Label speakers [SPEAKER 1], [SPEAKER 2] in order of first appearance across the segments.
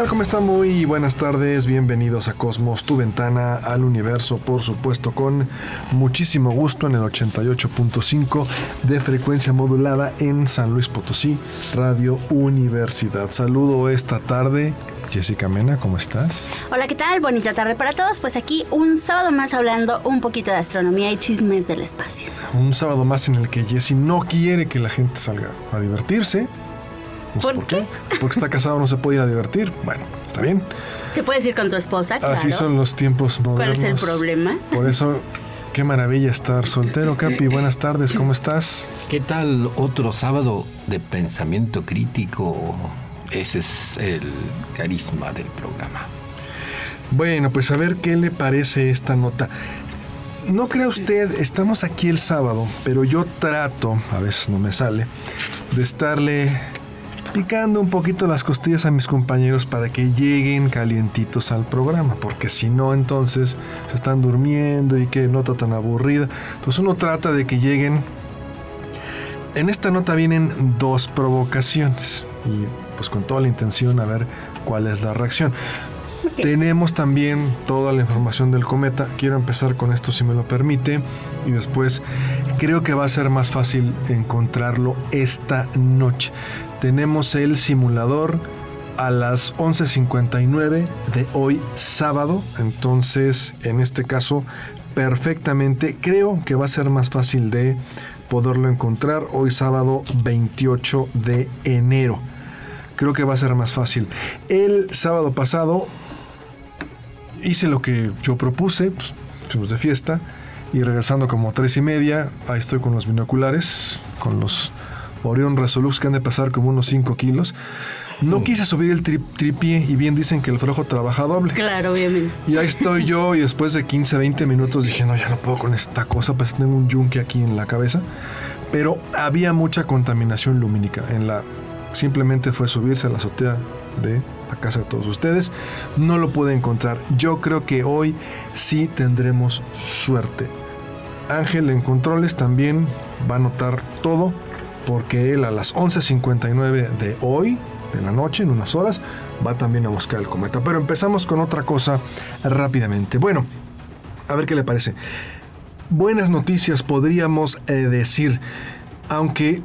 [SPEAKER 1] Tal? ¿Cómo están? Muy buenas tardes, bienvenidos a Cosmos, tu ventana al universo, por supuesto, con muchísimo gusto en el 88.5 de frecuencia modulada en San Luis Potosí, Radio Universidad. Saludo esta tarde. Jessica Mena, ¿cómo estás?
[SPEAKER 2] Hola, ¿qué tal? Bonita tarde para todos. Pues aquí un sábado más hablando un poquito de astronomía y chismes del espacio.
[SPEAKER 1] Un sábado más en el que Jessie no quiere que la gente salga a divertirse, no sé
[SPEAKER 2] ¿Por
[SPEAKER 1] por qué. Porque está casado, no se puede ir a divertir. Bueno, está bien.
[SPEAKER 2] Te puedes ir con tu esposa, claro.
[SPEAKER 1] Así son los tiempos modernos.
[SPEAKER 2] ¿Cuál es el problema?
[SPEAKER 1] Por eso, qué maravilla estar soltero, Capi. Buenas tardes, ¿cómo estás?
[SPEAKER 3] ¿Qué tal otro sábado de pensamiento crítico? Ese es el carisma del programa.
[SPEAKER 1] Bueno, pues a ver qué le parece esta nota. No crea usted, estamos aquí el sábado, pero yo trato, a veces no me sale, de estarle picando un poquito las costillas a mis compañeros para que lleguen calientitos al programa, porque si no, entonces se están durmiendo y qué nota tan aburrida. Entonces uno trata de que lleguen. En esta nota vienen dos provocaciones y pues con toda la intención a ver cuál es la reacción. Tenemos también toda la información del cometa. Quiero empezar con esto si me lo permite. Y después creo que va a ser más fácil encontrarlo esta noche. Tenemos el simulador a las 11.59 de hoy sábado. Entonces, en este caso, perfectamente creo que va a ser más fácil de poderlo encontrar hoy sábado 28 de enero. Creo que va a ser más fácil. El sábado pasado hice lo que yo propuse, pues, fuimos de fiesta y regresando como tres y media, ahí estoy con los binoculares, con los Orion Resolux que han de pesar como unos 5 kilos. No quise subir el tri- tripié y bien dicen que el flojo trabaja doble.
[SPEAKER 2] Claro, obviamente.
[SPEAKER 1] Y ahí estoy yo y después de 15, 20 minutos dije, no, ya no puedo con esta cosa, pues tengo un yunque aquí en la cabeza. Pero había mucha contaminación lumínica en la... Simplemente fue subirse a la azotea de la casa de todos ustedes. No lo pude encontrar. Yo creo que hoy sí tendremos suerte. Ángel en controles también va a notar todo porque él a las 11.59 de hoy, de la noche, en unas horas, va también a buscar el cometa. Pero empezamos con otra cosa rápidamente. Bueno, a ver qué le parece. Buenas noticias podríamos eh, decir, aunque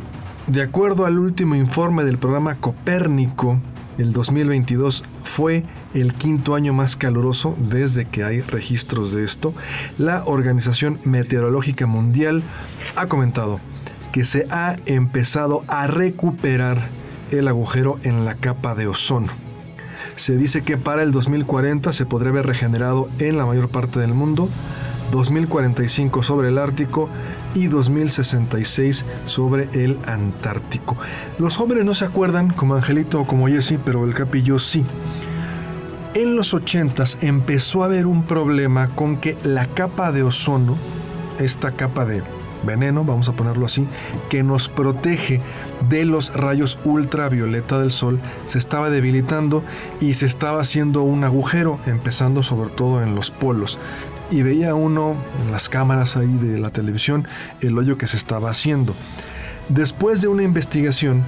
[SPEAKER 1] de acuerdo al último informe del programa Copérnico, el 2022 fue el quinto año más caluroso desde que hay registros de esto, la Organización Meteorológica Mundial ha comentado que se ha empezado a recuperar el agujero en la capa de ozono. Se dice que para el 2040 se podría haber regenerado en la mayor parte del mundo, 2045 sobre el Ártico y 2066 sobre el Antártico. Los jóvenes no se acuerdan como Angelito o como Jesse, pero el capillo sí. En los 80s empezó a haber un problema con que la capa de ozono, esta capa de veneno, vamos a ponerlo así, que nos protege de los rayos ultravioleta del sol, se estaba debilitando y se estaba haciendo un agujero, empezando sobre todo en los polos. Y veía uno en las cámaras ahí de la televisión el hoyo que se estaba haciendo. Después de una investigación,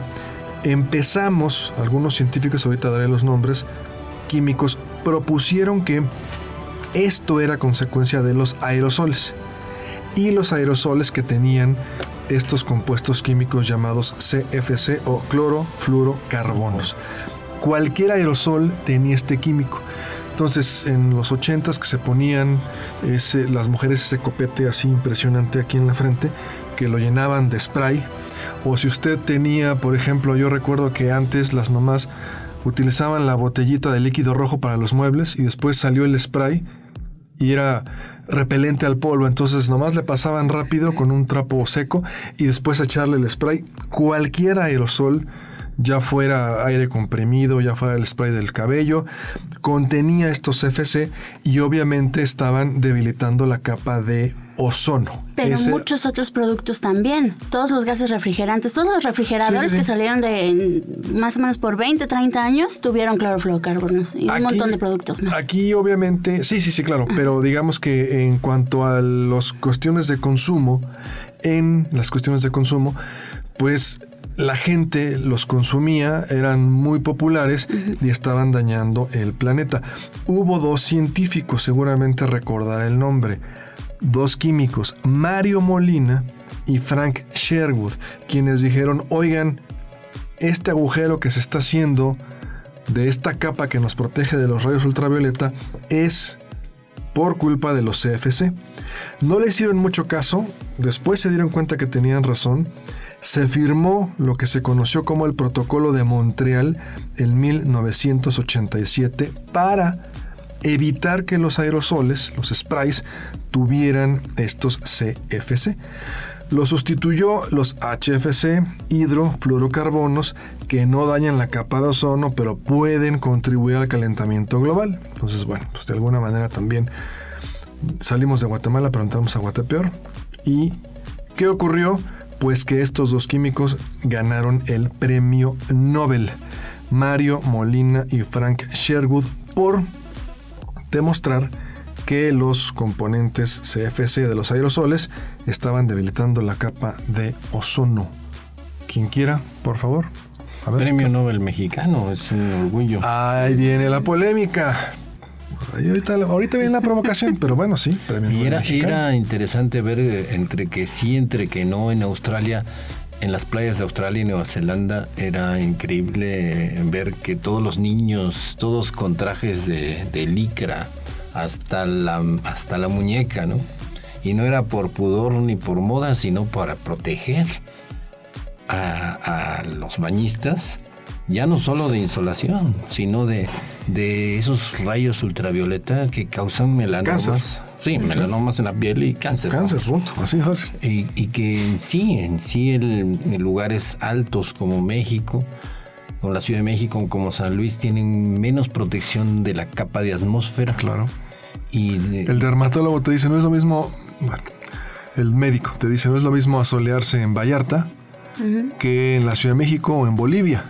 [SPEAKER 1] empezamos, algunos científicos, ahorita daré los nombres, químicos, propusieron que esto era consecuencia de los aerosoles y los aerosoles que tenían estos compuestos químicos llamados CFC o clorofluorocarbonos. Cualquier aerosol tenía este químico. Entonces, en los 80s que se ponían las mujeres ese copete así impresionante aquí en la frente, que lo llenaban de spray. O si usted tenía, por ejemplo, yo recuerdo que antes las mamás utilizaban la botellita de líquido rojo para los muebles y después salió el spray y era repelente al polvo, entonces nomás le pasaban rápido con un trapo seco y después echarle el spray. Cualquier aerosol, ya fuera aire comprimido, ya fuera el spray del cabello, contenía estos CFC y obviamente estaban debilitando la capa de ozono.
[SPEAKER 2] Pero
[SPEAKER 1] Ese-
[SPEAKER 2] muchos otros productos también. Todos los gases refrigerantes, todos los refrigeradores
[SPEAKER 1] Sí, sí, sí.
[SPEAKER 2] que salieron de más o menos por 20, 30 años tuvieron clorofluorocarbonos y un
[SPEAKER 1] Aquí-
[SPEAKER 2] montón de productos más.
[SPEAKER 1] Aquí obviamente, sí, sí, sí, claro, pero digamos que en cuanto a las cuestiones de consumo, en las cuestiones de consumo, pues la gente los consumía, eran muy populares y estaban dañando el planeta. Hubo dos científicos, seguramente recordar el nombre, dos químicos, Mario Molina y Frank Sherwood, quienes dijeron, oigan, este agujero que se está haciendo de esta capa que nos protege de los rayos ultravioleta es por culpa de los CFC. No le hicieron mucho caso, después se dieron cuenta que tenían razón, se firmó lo que se conoció como el Protocolo de Montreal en 1987 para evitar que los aerosoles, los sprays, tuvieran estos CFC. Lo sustituyó los HFC, hidrofluorocarbonos, que no dañan la capa de ozono, pero pueden contribuir al calentamiento global. Entonces, bueno, pues de alguna manera también salimos de Guatemala, pero entramos a Guatepeor. ¿Y qué ocurrió? Pues que estos dos químicos ganaron el premio Nobel. Mario Molina y Frank Sherwood por demostrar que los componentes CFC de los aerosoles estaban debilitando la capa de ozono. Quien quiera, por favor. A ver.
[SPEAKER 3] Premio Nobel mexicano, es un orgullo.
[SPEAKER 1] Ahí viene la polémica. Ahorita, ahorita viene la provocación, pero bueno, sí,
[SPEAKER 3] Y era interesante ver eh, entre que sí, entre que no en Australia. En las playas de Australia y Nueva Zelanda era increíble eh, ver que todos los niños, todos con trajes de, de licra, hasta la, hasta la muñeca, ¿no? Y no era por pudor ni por moda, sino para proteger a, a los bañistas, ya no solo de insolación, sino de, de esos rayos ultravioleta que causan melanomas.
[SPEAKER 1] Cáncer.
[SPEAKER 3] Sí, melanomas en la piel y cáncer.
[SPEAKER 1] Cáncer, punto, así fácil.
[SPEAKER 3] Y, y que en sí, en sí, el- en lugares altos como México, o la Ciudad de México, como San Luis, tienen menos protección de la capa de atmósfera.
[SPEAKER 1] Claro.
[SPEAKER 3] Y
[SPEAKER 1] El dermatólogo te dice, no es lo mismo, bueno, el médico te dice, no es lo mismo asolearse en Vallarta que en la Ciudad de México o en Bolivia,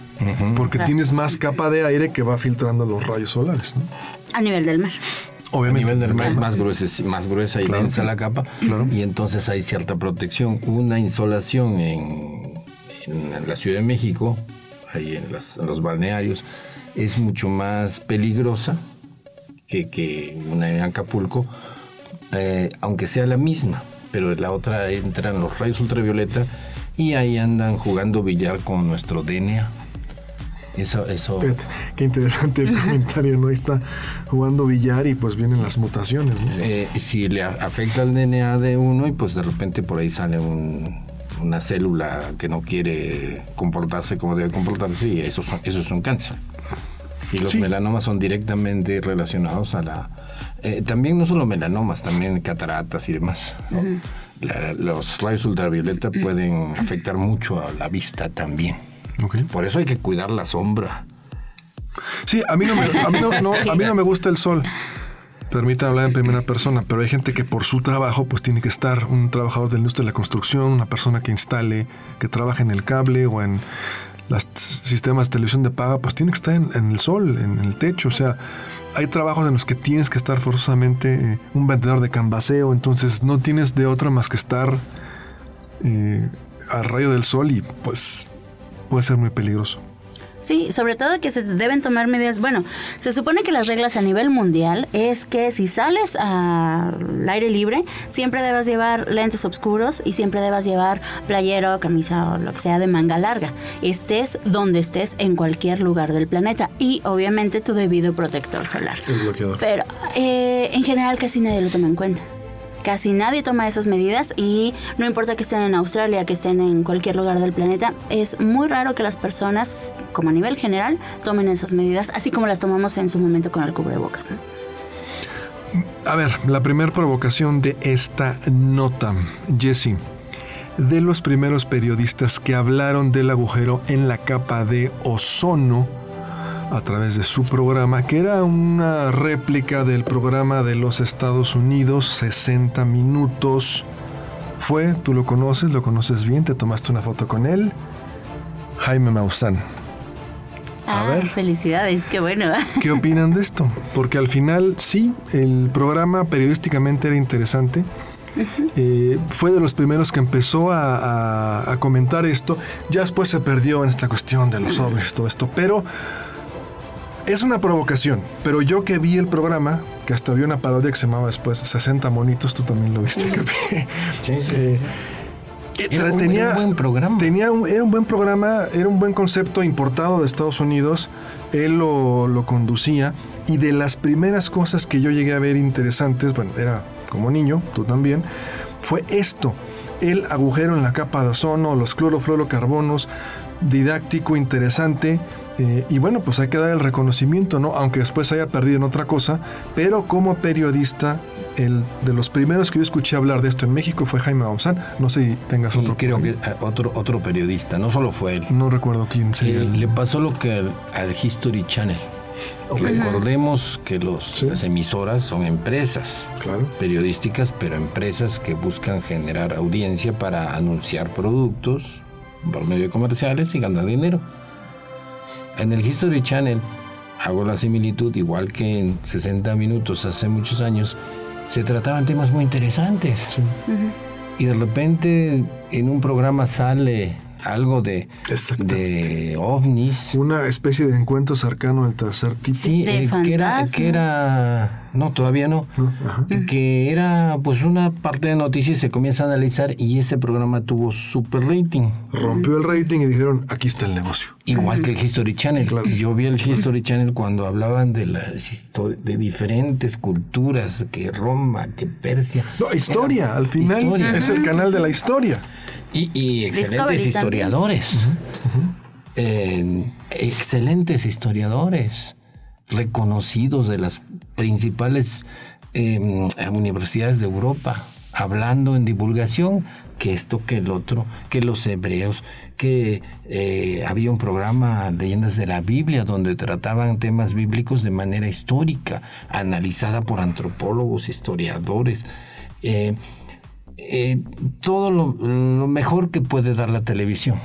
[SPEAKER 1] porque tienes más capa de aire que va filtrando los rayos solares, ¿no?
[SPEAKER 2] A nivel del mar.
[SPEAKER 3] A
[SPEAKER 1] Obviamente.
[SPEAKER 3] nivel del mar es más gruesa, es más gruesa y
[SPEAKER 1] Claro.
[SPEAKER 3] densa la capa.
[SPEAKER 1] Claro.
[SPEAKER 3] Y entonces hay cierta protección. Una insolación en, en la Ciudad de México, ahí en, las- en los balnearios, es mucho más peligrosa que, que una en Acapulco, eh, aunque sea la misma. Pero en la otra entran los rayos ultravioleta y ahí andan jugando billar con nuestro DNA. Eso, eso.
[SPEAKER 1] Fíjate, Qué interesante el comentario, ¿no? Ahí está jugando billar y pues vienen las mutaciones, ¿no?
[SPEAKER 3] eh, si le afecta el DNA de uno y pues de repente por ahí sale un- una célula que no quiere comportarse como debe comportarse y eso, son- eso es un cáncer. Y los
[SPEAKER 1] Sí.
[SPEAKER 3] melanomas son directamente relacionados a la... eh, también no solo melanomas, también cataratas y demás. ¿no? La- los rayos ultravioleta pueden afectar mucho a la vista también. Por eso hay que cuidar la sombra.
[SPEAKER 1] Sí, a mí no me, a mí no, no, a mí no me gusta el sol. Permítame hablar en primera persona, pero hay gente que por su trabajo pues tiene que estar, un trabajador de la industria de la construcción, una persona que instale, que trabaja en el cable o en los sistemas de televisión de paga, pues tiene que estar en, en el sol, en el techo. O sea, hay trabajos en los que tienes que estar forzosamente eh, un vendedor de cambaseo, entonces no tienes de otra más que estar eh, al rayo del sol y pues puede ser muy peligroso.
[SPEAKER 2] Sí, sobre todo que se deben tomar medidas. Bueno, se supone que las reglas a nivel mundial es que si sales al aire libre, siempre debas llevar lentes oscuros y siempre debas llevar playero, camisa o lo que sea de manga larga. Estés donde estés en cualquier lugar del planeta y obviamente tu debido protector solar.
[SPEAKER 1] El bloqueador.
[SPEAKER 2] Pero eh, en general casi nadie lo toma en cuenta. Casi nadie toma esas medidas y no importa que estén en Australia, que estén en cualquier lugar del planeta, es muy raro que las personas, como a nivel general, tomen esas medidas, así como las tomamos en su momento con el cubrebocas. ¿no?
[SPEAKER 1] A ver, la primera provocación de esta nota, Jesse, de los primeros periodistas que hablaron del agujero en la capa de ozono a través de su programa, que era una réplica del programa de los Estados Unidos, 60 minutos. Fue, tú lo conoces, lo conoces bien, te tomaste una foto con él, Jaime Maussan.
[SPEAKER 2] A ah, ver. Felicidades, qué bueno.
[SPEAKER 1] ¿Qué opinan de esto? Porque al final, sí, el programa periodísticamente era interesante. Eh, fue de los primeros que empezó a, comentar esto. Ya después se perdió en esta cuestión de los hombres y todo esto. Pero es una provocación. Pero yo que vi el programa, que hasta vi una parodia que se llamaba después 60 monitos, tú también lo viste, sí.
[SPEAKER 3] sí, sí. Eh, era un, tenía, buen programa.
[SPEAKER 1] Tenía un, era un buen programa, era un buen concepto importado de Estados Unidos. Él lo, lo conducía. Y de las primeras cosas que yo llegué a ver interesantes, bueno, era como niño, tú también, fue esto. El agujero en la capa de ozono, los clorofluorocarbonos, didáctico, interesante. Eh, y bueno, pues hay que dar el reconocimiento, ¿no? Aunque después haya perdido en otra cosa, pero como periodista, el de los primeros que yo escuché hablar de esto en México fue Jaime Maussan. No sé si tengas otro.
[SPEAKER 3] Creo que eh, otro, otro periodista, no solo fue él.
[SPEAKER 1] No recuerdo quién sería.
[SPEAKER 3] Eh, le pasó lo que al, History Channel. Recordemos que los, las emisoras son empresas periodísticas, pero empresas que buscan generar audiencia para anunciar productos por medio de comerciales y ganar dinero. En el History Channel hago la similitud, igual que en 60 minutos hace muchos años, se trataban temas muy interesantes. Y de repente en un programa sale algo de, de ovnis.
[SPEAKER 1] Una especie de encuentro cercano al tercer tipo.
[SPEAKER 3] Sí, eh, que, era, que era, no, todavía no, que era pues una parte de noticias se comienza a analizar y ese programa tuvo super rating.
[SPEAKER 1] Rompió el rating y dijeron, aquí está el negocio.
[SPEAKER 3] Igual que el History Channel. Yo vi el History Channel cuando hablaban de las de diferentes culturas, que Roma, que Persia.
[SPEAKER 1] No, historia, al final es el canal de la historia.
[SPEAKER 3] Y, excelentes historiadores. excelentes historiadores, reconocidos de las principales em, universidades de Europa, hablando en divulgación, que esto, que el otro, que los hebreos, que eh, había un programa Leyendas de la Biblia donde trataban temas bíblicos de manera histórica, analizada por antropólogos, historiadores. Eh, eh, todo lo, mejor que puede dar la televisión.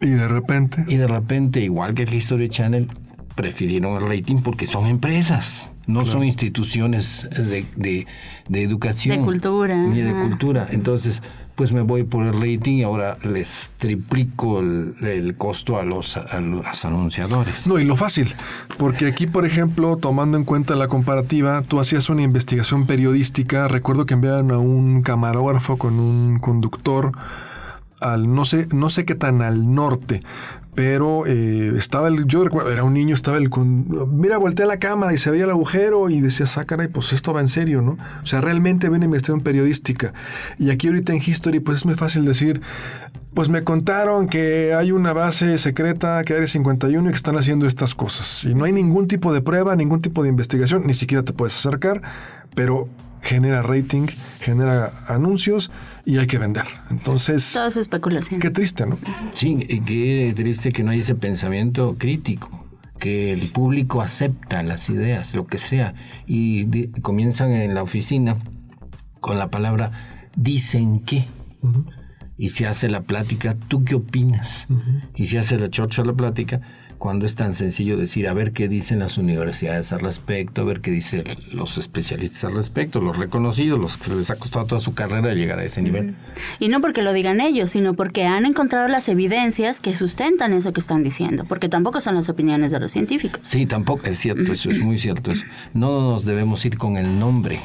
[SPEAKER 1] Y de repente.
[SPEAKER 3] Y de repente, igual que el History Channel, prefirieron el rating porque son empresas, no son instituciones de, de, educación.
[SPEAKER 2] De cultura.
[SPEAKER 3] Ni de cultura. Entonces, pues me voy por el rating y ahora les triplico el, costo a los, a los, anunciadores.
[SPEAKER 1] No, y lo fácil, porque aquí, por ejemplo, tomando en cuenta la comparativa, tú hacías una investigación periodística, recuerdo que enviaron a un camarógrafo con un conductor al no sé, no sé qué tan al norte, pero eh, estaba el, yo recuerdo, era un niño, estaba el, mira, volteé a la cámara y se veía el agujero y decía, sácala y pues esto va en serio, ¿no? O sea, realmente ven investigación periodística. Y aquí ahorita en History, pues es muy fácil decir, pues me contaron que hay una base secreta, que hay 51 y que están haciendo estas cosas. Y no hay ningún tipo de prueba, ningún tipo de investigación, ni siquiera te puedes acercar, pero genera rating, genera anuncios y hay que vender. Entonces...
[SPEAKER 2] Todo es especulación.
[SPEAKER 1] Qué triste, ¿no?
[SPEAKER 3] Sí, qué triste que no hay ese pensamiento crítico, que el público acepta las ideas, lo que sea, y comienzan en la oficina con la palabra dicen que. Y se hace la plática, ¿tú qué opinas? Y se hace la chocha la plática cuando es tan sencillo decir a ver qué dicen las universidades al respecto, a ver qué dicen los especialistas al respecto, los reconocidos, los que les ha costado toda su carrera llegar a ese nivel.
[SPEAKER 2] Y no porque lo digan ellos, sino porque han encontrado las evidencias que sustentan eso que están diciendo, porque tampoco son las opiniones de los científicos.
[SPEAKER 3] Sí, tampoco, es cierto, eso es muy cierto. No nos debemos ir con el nombre,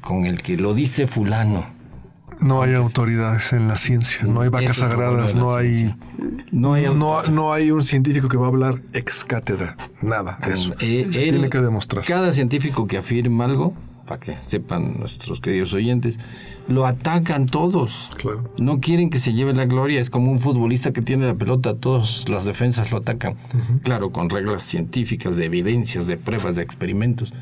[SPEAKER 3] con el que lo dice fulano
[SPEAKER 1] no hay autoridades en la ciencia, no hay vacas sagradas, no hay, no hay, no, hay un científico que va a hablar ex cátedra, nada de eso. Eh, Se tiene que demostrar.
[SPEAKER 3] Cada científico que afirma algo, para que sepan nuestros queridos oyentes, lo atacan todos.
[SPEAKER 1] Claro.
[SPEAKER 3] No quieren que se lleve la gloria. Es como un futbolista que tiene la pelota, todas las defensas lo atacan. Claro, con reglas científicas, de evidencias, de pruebas, de experimentos.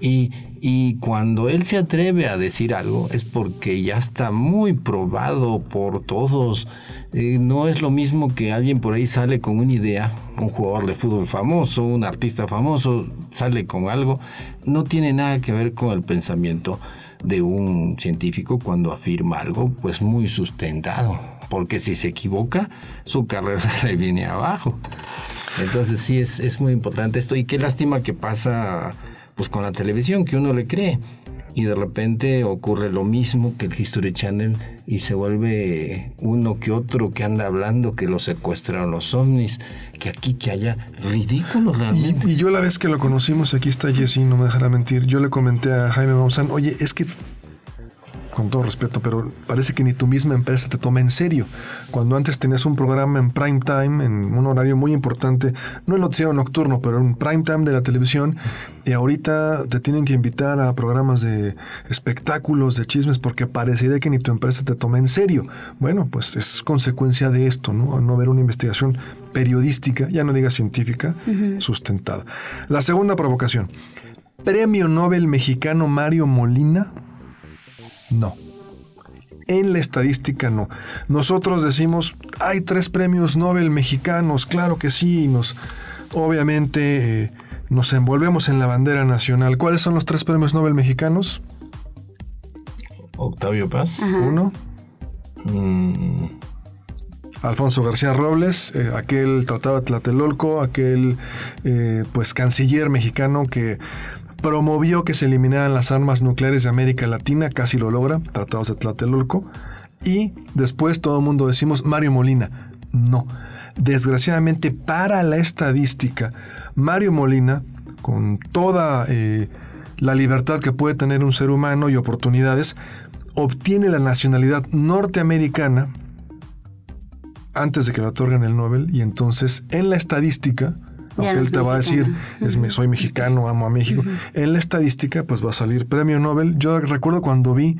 [SPEAKER 3] Y, y cuando él se atreve a decir algo es porque ya está muy probado por todos. Eh, no es lo mismo que alguien por ahí sale con una idea, un jugador de fútbol famoso, un artista famoso, sale con algo. No tiene nada que ver con el pensamiento de un científico cuando afirma algo pues muy sustentado. Porque si se equivoca, su carrera le viene abajo. Entonces sí, es, es muy importante esto. Y qué lástima que pasa pues con la televisión, que uno le cree. Y de repente ocurre lo mismo que el History Channel y se vuelve uno que otro que anda hablando que lo secuestraron los ovnis, que aquí, que allá. Ridículo realmente.
[SPEAKER 1] Y, y yo la vez que lo conocimos, aquí está Jesse, no me dejará mentir, yo le comenté a Jaime Maussan, oye, es que con todo respeto, pero parece que ni tu misma empresa te toma en serio. Cuando antes tenías un programa en prime time, en un horario muy importante, no el noticiero nocturno, pero en prime time de la televisión, y ahorita te tienen que invitar a programas de espectáculos, de chismes, porque parecería que ni tu empresa te toma en serio. Bueno, pues es consecuencia de esto, ¿no? No haber una investigación periodística, ya no diga científica, sustentada. La segunda provocación. Premio Nobel mexicano Mario Molina no. En la estadística no. Nosotros decimos, hay tres premios Nobel mexicanos, claro que sí, nos, obviamente eh, nos envolvemos en la bandera nacional. ¿Cuáles son los tres premios Nobel mexicanos?
[SPEAKER 3] Octavio Paz.
[SPEAKER 1] Uno.
[SPEAKER 3] Mm,
[SPEAKER 1] Alfonso García Robles, eh, aquel tratado de Tlatelolco, aquel eh, pues canciller mexicano que promovió que se eliminaran las armas nucleares de América Latina, casi lo logra, tratados de Tlatelolco, y después todo el mundo decimos Mario Molina. No, desgraciadamente para la estadística, Mario Molina, con toda eh, la libertad que puede tener un ser humano y oportunidades, obtiene la nacionalidad norteamericana antes de que le otorguen el Nobel. Y entonces en la estadística, aunque
[SPEAKER 2] no
[SPEAKER 1] él te va a decir, es, me- soy mexicano, amo a México, en la estadística pues va a salir premio Nobel. Yo recuerdo cuando vi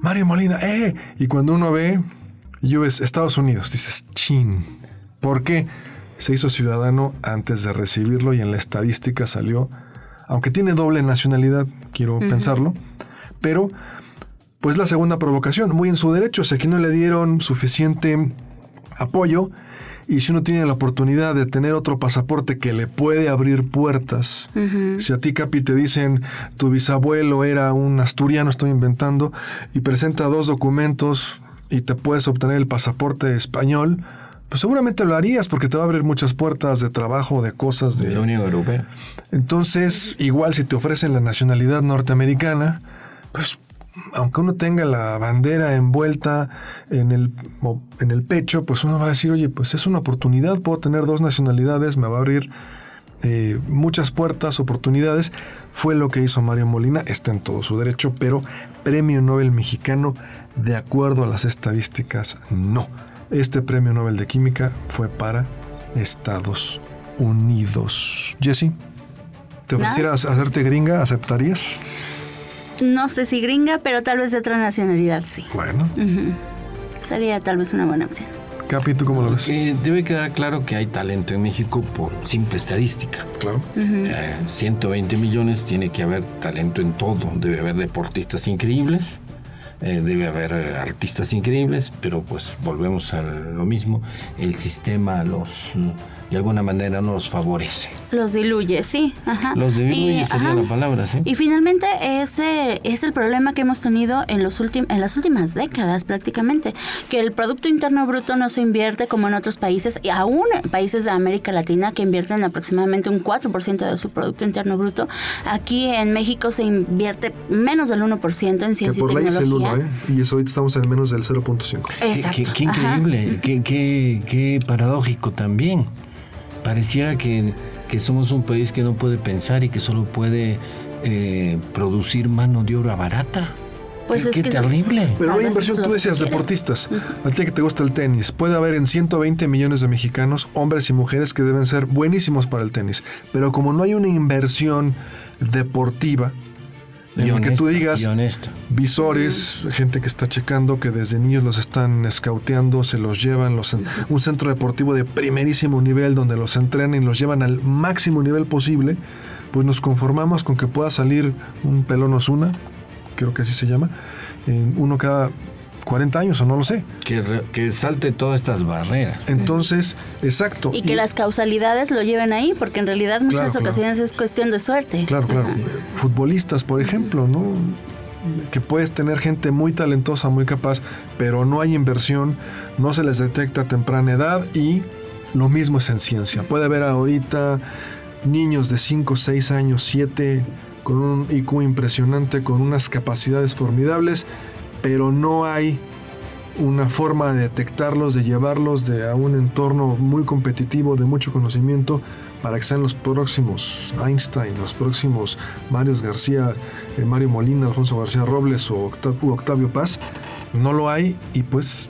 [SPEAKER 1] Mario Molina, ¡eh! Y cuando uno ve US, Estados Unidos, dices, chin. ¿Por qué? Se hizo ciudadano antes de recibirlo y en la estadística salió, aunque tiene doble nacionalidad, quiero pensarlo, pero pues la segunda provocación, muy en su derecho, si aquí no le dieron suficiente apoyo y si uno tiene la oportunidad de tener otro pasaporte que le puede abrir puertas, si a ti Capi te dicen tu bisabuelo era un asturiano, estoy inventando, y presenta dos documentos y te puedes obtener el pasaporte español, pues seguramente lo harías porque te va a abrir muchas puertas de trabajo, de cosas,
[SPEAKER 3] de la
[SPEAKER 1] de...
[SPEAKER 3] Unión Europea.
[SPEAKER 1] Entonces, igual si te ofrecen la nacionalidad norteamericana, pues aunque uno tenga la bandera envuelta en el, en el pecho, pues uno va a decir, oye, pues es una oportunidad, puedo tener dos nacionalidades, me va a abrir eh, muchas puertas, oportunidades. Fue lo que hizo Mario Molina, está en todo su derecho, pero Premio Nobel mexicano, de acuerdo a las estadísticas, no. Este Premio Nobel de Química fue para Estados Unidos. Jesse, ¿te ofrecieras hacerte gringa? ¿Aceptarías?
[SPEAKER 2] No sé si gringa, pero tal vez de otra nacionalidad sí.
[SPEAKER 1] Bueno,
[SPEAKER 2] Sería tal vez una buena opción.
[SPEAKER 1] Capi, ¿tú cómo lo ves?
[SPEAKER 3] Eh, debe quedar claro que hay talento en México por simple estadística.
[SPEAKER 1] Claro.
[SPEAKER 3] Eh, 120 millones, tiene que haber talento en todo. Debe haber deportistas increíbles, eh, debe haber eh, artistas increíbles, pero pues volvemos a lo mismo. El sistema los de alguna manera no los favorece.
[SPEAKER 2] Los diluye, sí. Ajá.
[SPEAKER 3] Los diluye
[SPEAKER 2] Y,
[SPEAKER 3] sería
[SPEAKER 2] ajá.
[SPEAKER 3] la palabra, ¿sí?
[SPEAKER 2] Y finalmente ese es el problema que hemos tenido en, los en las últimas décadas prácticamente, que el Producto Interno Bruto no se invierte como en otros países, y aún en países de América Latina que invierten aproximadamente un 4% de su Producto Interno Bruto. Aquí en México se invierte menos del 1% en
[SPEAKER 1] Que
[SPEAKER 2] ciencia
[SPEAKER 1] por
[SPEAKER 2] y
[SPEAKER 1] ley es el
[SPEAKER 2] tecnología.
[SPEAKER 1] 1, ¿eh? Y eso ahorita estamos en menos del 0.5.
[SPEAKER 3] Qué-
[SPEAKER 2] Exacto.
[SPEAKER 3] Qué, increíble, qué, qué- qué paradójico también. Pareciera que, que somos un país que no puede pensar y que solo puede eh, producir mano de obra barata.
[SPEAKER 2] Pues
[SPEAKER 3] qué
[SPEAKER 2] es
[SPEAKER 3] qué
[SPEAKER 2] que
[SPEAKER 3] terrible.
[SPEAKER 1] Pero
[SPEAKER 2] A
[SPEAKER 1] hay inversión, tú decías, deportistas. A ti que te gusta el tenis, puede haber en 120 millones de mexicanos, hombres y mujeres que deben ser buenísimos para el tenis. Pero como no hay una inversión deportiva, en
[SPEAKER 3] Y
[SPEAKER 1] la que tú digas visores, gente que está checando, que desde niños los están escauteando, se los llevan, los en- un centro deportivo de primerísimo nivel donde los entrenan y los llevan al máximo nivel posible, pues nos conformamos con que pueda salir un pelón Osuna, creo que así se llama, en uno cada 40 años o no lo sé.
[SPEAKER 3] Que, re- que salte todas estas barreras.
[SPEAKER 1] Entonces, exacto.
[SPEAKER 2] Y que las causalidades lo lleven ahí, porque en realidad muchas
[SPEAKER 1] Claro, claro.
[SPEAKER 2] ocasiones es cuestión de suerte.
[SPEAKER 1] Claro, claro. Futbolistas, por ejemplo, ¿no? Que puedes tener gente muy talentosa, muy capaz, pero no hay inversión, no se les detecta a temprana edad y lo mismo es en ciencia. Puede haber ahorita niños de 5, 6 años, 7, con un IQ impresionante, con unas capacidades formidables, pero no hay una forma de detectarlos, de llevarlos de a un entorno muy competitivo, de mucho conocimiento, para que sean los próximos Einstein, los próximos Marios García, eh, Mario Molina, Alfonso García Robles o Octavio Paz. No lo hay y pues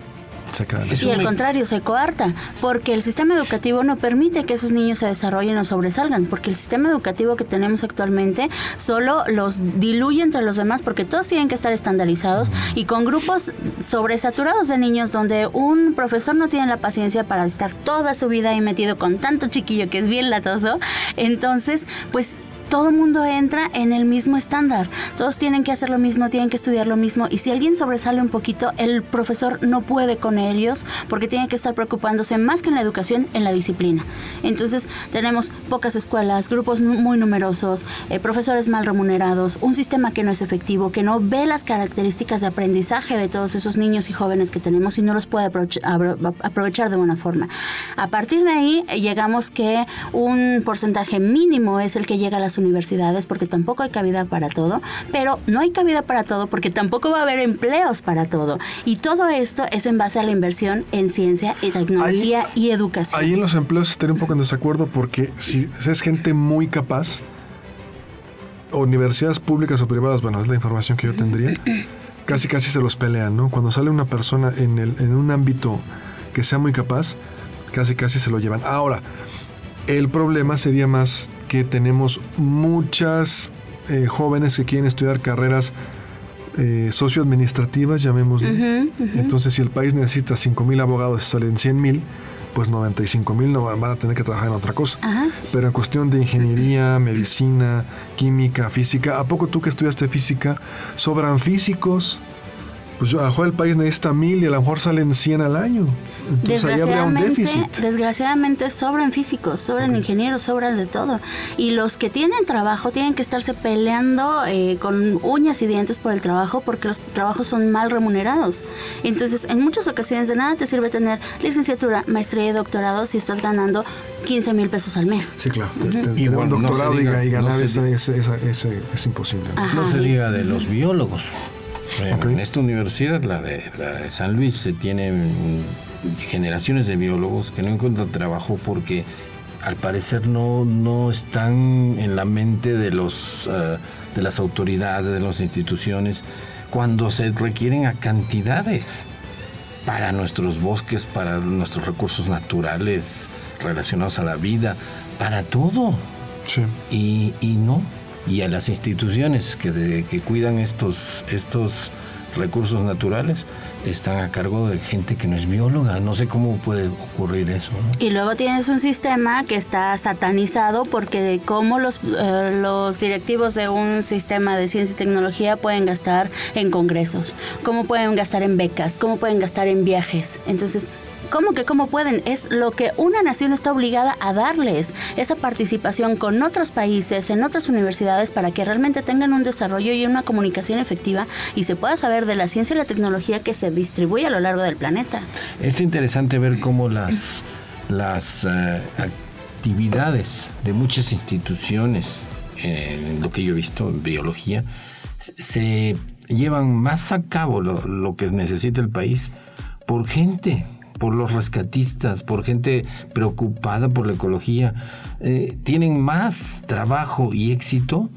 [SPEAKER 1] se.
[SPEAKER 2] Y al contrario, se coarta, porque el sistema educativo no permite que esos niños se desarrollen o sobresalgan, porque el sistema educativo que tenemos actualmente solo los diluye entre los demás, porque todos tienen que estar estandarizados y con grupos sobresaturados de niños donde un profesor no tiene la paciencia para estar toda su vida ahí metido con tanto chiquillo que es bien latoso, entonces, pues todo el mundo entra en el mismo estándar. Todos tienen que hacer lo mismo, tienen que estudiar lo mismo. Y si alguien sobresale un poquito, el profesor no puede con ellos porque tiene que estar preocupándose más que en la educación, en la disciplina. Entonces tenemos pocas escuelas, grupos muy numerosos, eh, profesores mal remunerados, un sistema que no es efectivo, que no ve las características de aprendizaje de todos esos niños y jóvenes que tenemos y no los puede aprovechar de buena forma. A partir de ahí eh, llegamos que un porcentaje mínimo es el que llega a las universidades porque tampoco hay cabida para todo, pero no hay cabida para todo porque tampoco va a haber empleos para todo. Y todo esto es en base a la inversión en ciencia y tecnología y educación.
[SPEAKER 1] Ahí en los empleos estaría un poco en desacuerdo porque si es gente muy capaz, universidades públicas o privadas, bueno, es la información que yo tendría, casi casi se los pelean, ¿no? Cuando sale una persona en, el, en un ámbito que sea muy capaz, casi casi se lo llevan. Ahora, el problema sería más que tenemos muchas eh, jóvenes que quieren estudiar carreras eh, socioadministrativas, llamémoslo. Entonces, si el país necesita 5 mil abogados y salen 100 mil, pues 95 mil no van a tener que trabajar en otra cosa. Pero en cuestión de ingeniería, medicina, química, física, ¿a poco tú que estudiaste física sobran físicos? Pues a lo mejor el país necesita mil y a lo mejor salen 100 al año. Entonces ahí habría un
[SPEAKER 2] Desgraciadamente,
[SPEAKER 1] déficit.
[SPEAKER 2] desgraciadamente sobran físicos, sobran ingenieros, sobran de todo. Y los que tienen trabajo tienen que estarse peleando eh, con uñas y dientes por el trabajo porque los trabajos son mal remunerados. Entonces, en muchas ocasiones de nada te sirve tener licenciatura, maestría y doctorado si estás ganando 15 mil pesos al mes.
[SPEAKER 1] Sí, claro.
[SPEAKER 3] Y
[SPEAKER 1] un
[SPEAKER 3] no se
[SPEAKER 1] doctorado y
[SPEAKER 3] diga-
[SPEAKER 1] ga- y ganar
[SPEAKER 3] no
[SPEAKER 1] ese- ese- es imposible. ¿no?
[SPEAKER 2] Ajá.
[SPEAKER 3] No se diga de los biólogos. En esta universidad, la de, la de San Luis, se tienen generaciones de biólogos que no encuentran trabajo porque al parecer no, no están en la mente de, los, eh, de las autoridades, de las instituciones, cuando se requieren a cantidades para nuestros bosques, para nuestros recursos naturales relacionados a la vida, para todo
[SPEAKER 1] Sí.
[SPEAKER 3] y, y no. Y a las instituciones que, de- que cuidan estos, estos recursos naturales están a cargo de gente que no es bióloga. No sé cómo puede ocurrir eso.
[SPEAKER 2] Y luego tienes un sistema que está satanizado porque como los, eh, los directivos de un sistema de ciencia y tecnología pueden gastar en congresos, cómo pueden gastar en becas, cómo pueden gastar en viajes. Entonces, ¿cómo que cómo pueden? Es lo que una nación está obligada a darles, esa participación con otros países, en otras universidades, para que realmente tengan un desarrollo y una comunicación efectiva y se pueda saber de la ciencia y la tecnología que se distribuye a lo largo del planeta.
[SPEAKER 3] Es interesante ver cómo las, las eh, actividades de muchas instituciones, en lo que yo he visto en biología, se llevan más a cabo lo que necesita el país por gente, por los rescatistas, por gente preocupada por la ecología. Eh, tienen más trabajo y éxito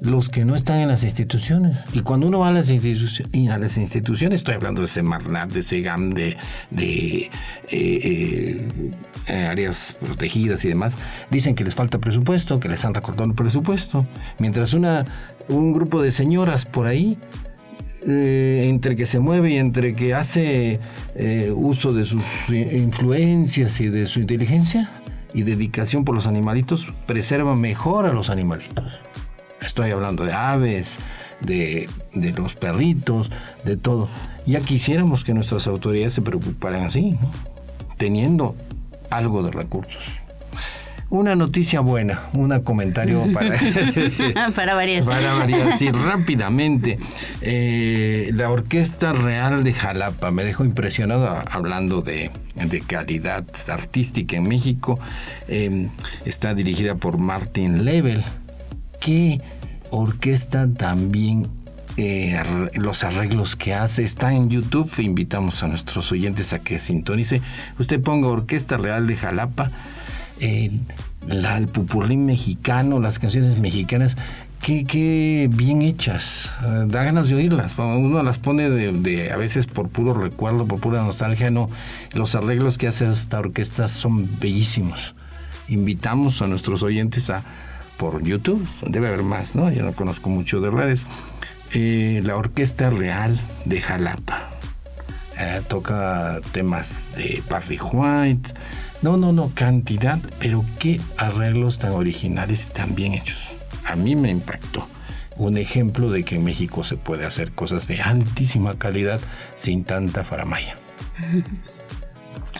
[SPEAKER 3] los que no están en las instituciones. Y cuando uno va a las, institu- y a las instituciones, estoy hablando de Semarnat, de SEGAM, de, de eh, eh, áreas protegidas y demás, dicen que les falta presupuesto, que les han recortado el presupuesto. Mientras una, un grupo de señoras por ahí eh, entre que se mueve y entre que hace eh, uso de sus influencias y de su inteligencia, y dedicación por los animalitos preserva mejor a los animalitos. Estoy hablando de aves, de, de los perritos, de todo. Ya quisiéramos que nuestras autoridades se preocuparan así, teniendo algo de recursos. Una noticia buena, un comentario para,
[SPEAKER 2] para variar.
[SPEAKER 3] Para variar, sí, rápidamente. Eh, la Orquesta Real de Jalapa me dejó impresionado hablando de, de calidad artística en México. Eh, está dirigida por Martin Level. ¿Qué orquesta también eh, los arreglos que hace. Está en YouTube. Invitamos a nuestros oyentes a que sintonice. Usted ponga Orquesta Real de Jalapa el pupurrí mexicano, las canciones mexicanas, qué, bien hechas. Ah, da ganas de oírlas. Uno las pone de, a veces por puro recuerdo, por pura nostalgia. No, los arreglos que hace esta orquesta son bellísimos. Invitamos a nuestros oyentes a por YouTube, debe haber más, ¿no? Yo no conozco mucho de redes. Eh, la Orquesta Real de Jalapa. Eh, toca temas de Barry White, no, no, no, cantidad, pero qué arreglos tan originales y tan bien hechos. A mí me impactó. Un ejemplo de que en México se puede hacer cosas de altísima calidad sin tanta faramaya.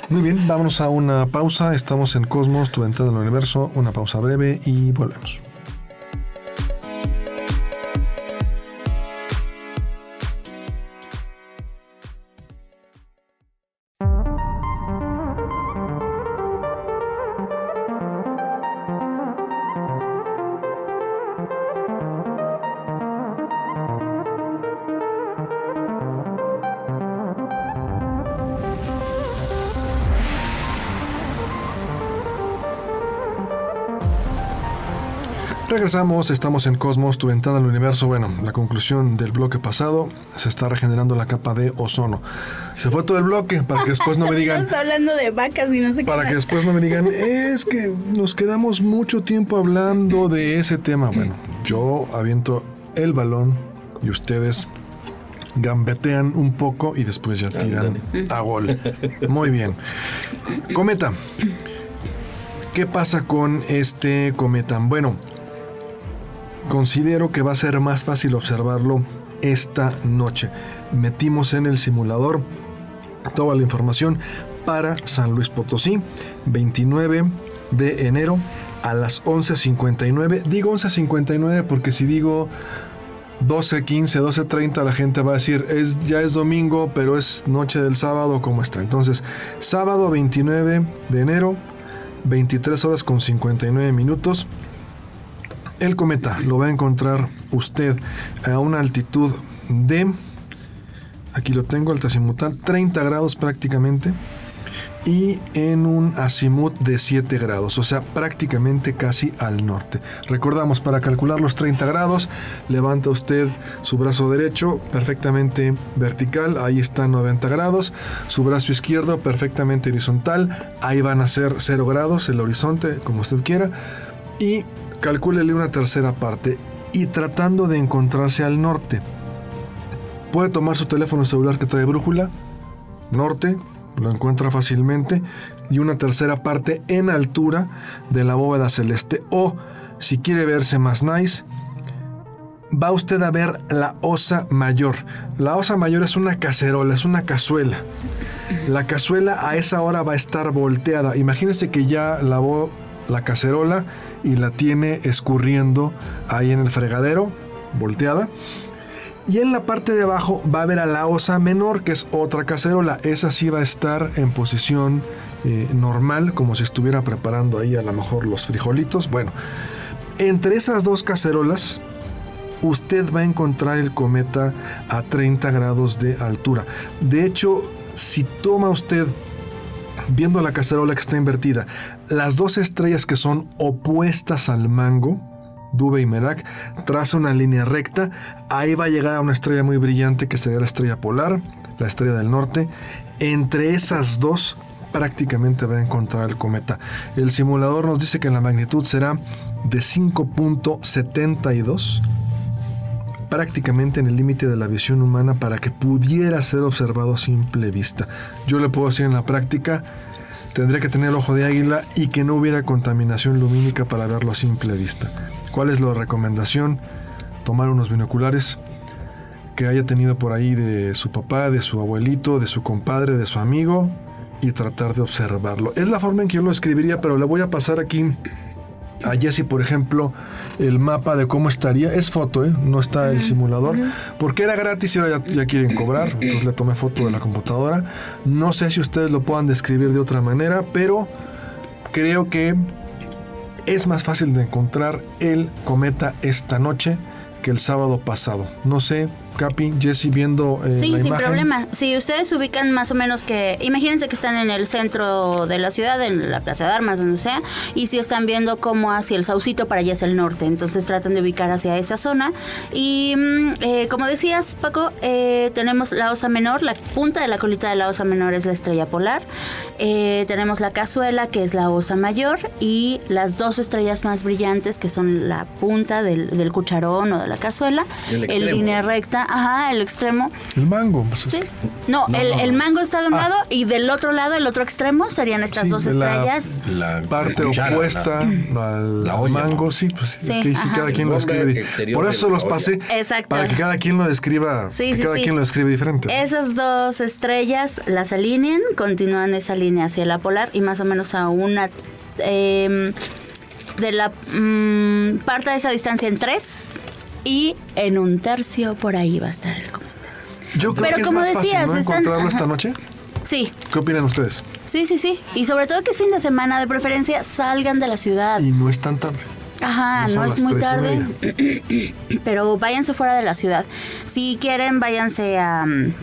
[SPEAKER 1] Muy bien, vámonos a una pausa. Estamos en Cosmos, tu entrada al universo. Una pausa breve y volvemos. Regresamos, estamos en Cosmos, tu ventana al universo. Bueno, la conclusión del bloque pasado, se está regenerando la capa de ozono. Se fue todo el bloque para que después no me digan...
[SPEAKER 2] Estamos hablando de vacas y no sé
[SPEAKER 1] Para que después no me digan, es que nos quedamos mucho tiempo hablando de ese tema. Bueno, yo aviento el balón y ustedes gambetean un poco y después ya tiran a gol. Muy bien. Cometa. ¿Qué pasa con este cometa? Bueno, Considero que va a ser más fácil observarlo esta noche. Metimos en el simulador toda la información para San Luis Potosí, 29 de enero a las 11.59. Digo 11.59 porque si digo 12.15, 12.30 la gente va a decir, es, ya es domingo, pero es noche del sábado, ¿cómo está? Entonces, sábado 29 de enero, 23 horas con 59 minutos. El cometa lo va a encontrar usted a una altitud de, aquí lo tengo, altazimutal, 30 grados prácticamente, y en un azimut de 7 grados, o sea, prácticamente casi al norte. Recordamos, para calcular los 30 grados, levanta usted su brazo derecho perfectamente vertical, ahí está 90 grados, su brazo izquierdo perfectamente horizontal, ahí van a ser 0 grados el horizonte, como usted quiera, y calcúlele una tercera parte y tratando de encontrarse al norte. Puede tomar su teléfono celular que trae brújula, norte, lo encuentra fácilmente, y una tercera parte en altura de la bóveda celeste. O, si quiere verse más nice, va usted a ver la osa mayor. La osa mayor es una cacerola, es una cazuela. La cazuela a esa hora va a estar volteada. Imagínense que ya lavó la cacerola y la tiene escurriendo ahí en el fregadero, volteada. Y en la parte de abajo va a ver a la osa menor, que es otra cacerola. Esa sí va a estar en posición eh, normal, como si estuviera preparando ahí a lo mejor los frijolitos. Bueno, entre esas dos cacerolas, usted va a encontrar el cometa a 30 grados de altura. De hecho, si toma usted viendo la cacerola que está invertida, las dos estrellas que son opuestas al mango, Dube y Merak, traza una línea recta, ahí va a llegar a una estrella muy brillante que sería la estrella polar, la estrella del norte. Entre esas dos prácticamente va a encontrar el cometa. El simulador nos dice que la magnitud será de 5.72 prácticamente en el límite de la visión humana para que pudiera ser observado a simple vista. Yo le puedo decir en la práctica, tendría que tener ojo de águila y que no hubiera contaminación lumínica para verlo a simple vista. ¿Cuál es la recomendación? Tomar unos binoculares que haya tenido por ahí de su papá, de su abuelito, de su compadre, de su amigo y tratar de observarlo. Es la forma en que yo lo escribiría, pero le voy a pasar aquí a Jesse, por ejemplo, el mapa de cómo estaría. Es foto, ¿eh? no está el simulador. Porque era gratis y ahora ya, ya, quieren cobrar. Entonces le tomé foto de la computadora. No sé si ustedes lo puedan describir de otra manera, pero creo que es más fácil de encontrar el cometa esta noche que el sábado pasado. No sé Capi, Jesse, viendo eh,
[SPEAKER 2] sí,
[SPEAKER 1] la
[SPEAKER 2] sin
[SPEAKER 1] imagen.
[SPEAKER 2] problema. Si ustedes se ubican más o menos que, imagínense que están en el centro de la ciudad, en la Plaza de Armas, donde sea, y si están viendo como hacia el Saucito para allá es el norte, entonces tratan de ubicar hacia esa zona. Y mm, eh, como decías, Paco, eh, tenemos la osa menor, la punta de la colita de la osa menor es la estrella polar. Eh, tenemos la cazuela, que es la osa mayor, y las dos estrellas más brillantes, que son la punta del, del cucharón o de la cazuela,
[SPEAKER 4] El
[SPEAKER 2] línea recta, ajá, el extremo.
[SPEAKER 1] El mango. pues,
[SPEAKER 2] Sí.
[SPEAKER 1] es-
[SPEAKER 2] No,
[SPEAKER 3] No,
[SPEAKER 2] el,
[SPEAKER 3] no.
[SPEAKER 2] el mango está de un lado y del otro lado, el otro extremo, serían estas
[SPEAKER 1] Sí,
[SPEAKER 2] dos
[SPEAKER 1] la-
[SPEAKER 2] estrellas.
[SPEAKER 3] La
[SPEAKER 1] parte
[SPEAKER 3] cuchara,
[SPEAKER 1] opuesta
[SPEAKER 3] la-
[SPEAKER 1] al
[SPEAKER 3] la olla,
[SPEAKER 1] mango,
[SPEAKER 3] ¿no?
[SPEAKER 1] sí, pues
[SPEAKER 2] Sí,
[SPEAKER 1] es que sí, cada quien lo escribe. Por eso los pasé
[SPEAKER 2] Exacto.
[SPEAKER 1] para que cada quien lo describa,
[SPEAKER 2] Sí,
[SPEAKER 1] que
[SPEAKER 2] sí,
[SPEAKER 1] cada
[SPEAKER 2] sí.
[SPEAKER 1] quien lo escribe diferente.
[SPEAKER 2] Esas dos estrellas las alinean, continúan esa línea hacia la polar y más o menos a una em, de la mm, parte de esa distancia en tres y en un tercio por ahí va a estar el cometa.
[SPEAKER 1] Yo creo
[SPEAKER 2] Pero
[SPEAKER 1] que es
[SPEAKER 2] como
[SPEAKER 1] más fácil
[SPEAKER 2] decías,
[SPEAKER 1] ¿no?
[SPEAKER 2] están-
[SPEAKER 1] encontrarlo esta noche.
[SPEAKER 2] Sí,
[SPEAKER 1] ¿Qué opinan ustedes?
[SPEAKER 2] sí, sí, sí. Y sobre todo que es fin de semana, de preferencia salgan de la ciudad.
[SPEAKER 1] Y no es tan tarde.
[SPEAKER 2] Ajá,
[SPEAKER 1] No
[SPEAKER 2] es muy tarde. Pero váyanse fuera de la ciudad. Si quieren, váyanse a, mm,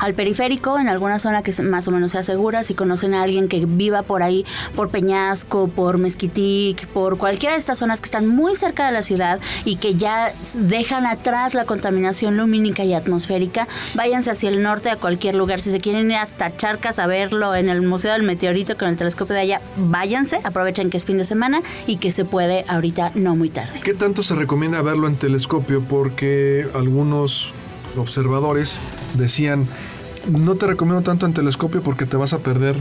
[SPEAKER 2] al periférico, en alguna zona que más o menos sea segura. Si conocen a alguien que viva por ahí, por Peñasco, por Mezquitic, por cualquiera de estas zonas que están muy cerca de la ciudad y que ya dejan atrás la contaminación lumínica y atmosférica, váyanse hacia el norte a cualquier lugar. Si se quieren ir hasta Charcas a verlo en el Museo del Meteorito con el telescopio de allá, váyanse, aprovechen que es fin de semana y que se puede ahorita no muy tarde.
[SPEAKER 1] ¿Qué tanto se recomienda verlo en telescopio? Porque algunos observadores decían, no te recomiendo tanto en telescopio porque te vas a perder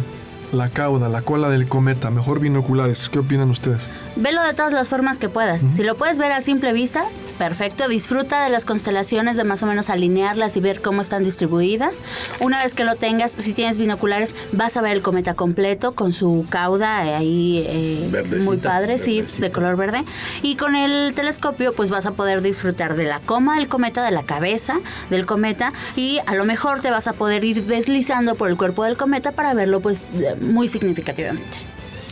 [SPEAKER 1] la cauda, la cola del cometa, mejor binoculares. ¿Qué opinan ustedes?
[SPEAKER 2] Velo de todas las formas que puedas. Si lo puedes ver a simple vista, perfecto. Disfruta de las constelaciones, de más o menos alinearlas y ver cómo están distribuidas. Una vez que lo tengas, si tienes binoculares, vas a ver el cometa completo con su cauda eh, ahí eh, muy padre, sí, de color verde. Y con el telescopio, pues vas a poder disfrutar de la coma del cometa, de la cabeza del cometa y a lo mejor te vas a poder ir deslizando por el cuerpo del cometa para verlo, pues, muy significativamente.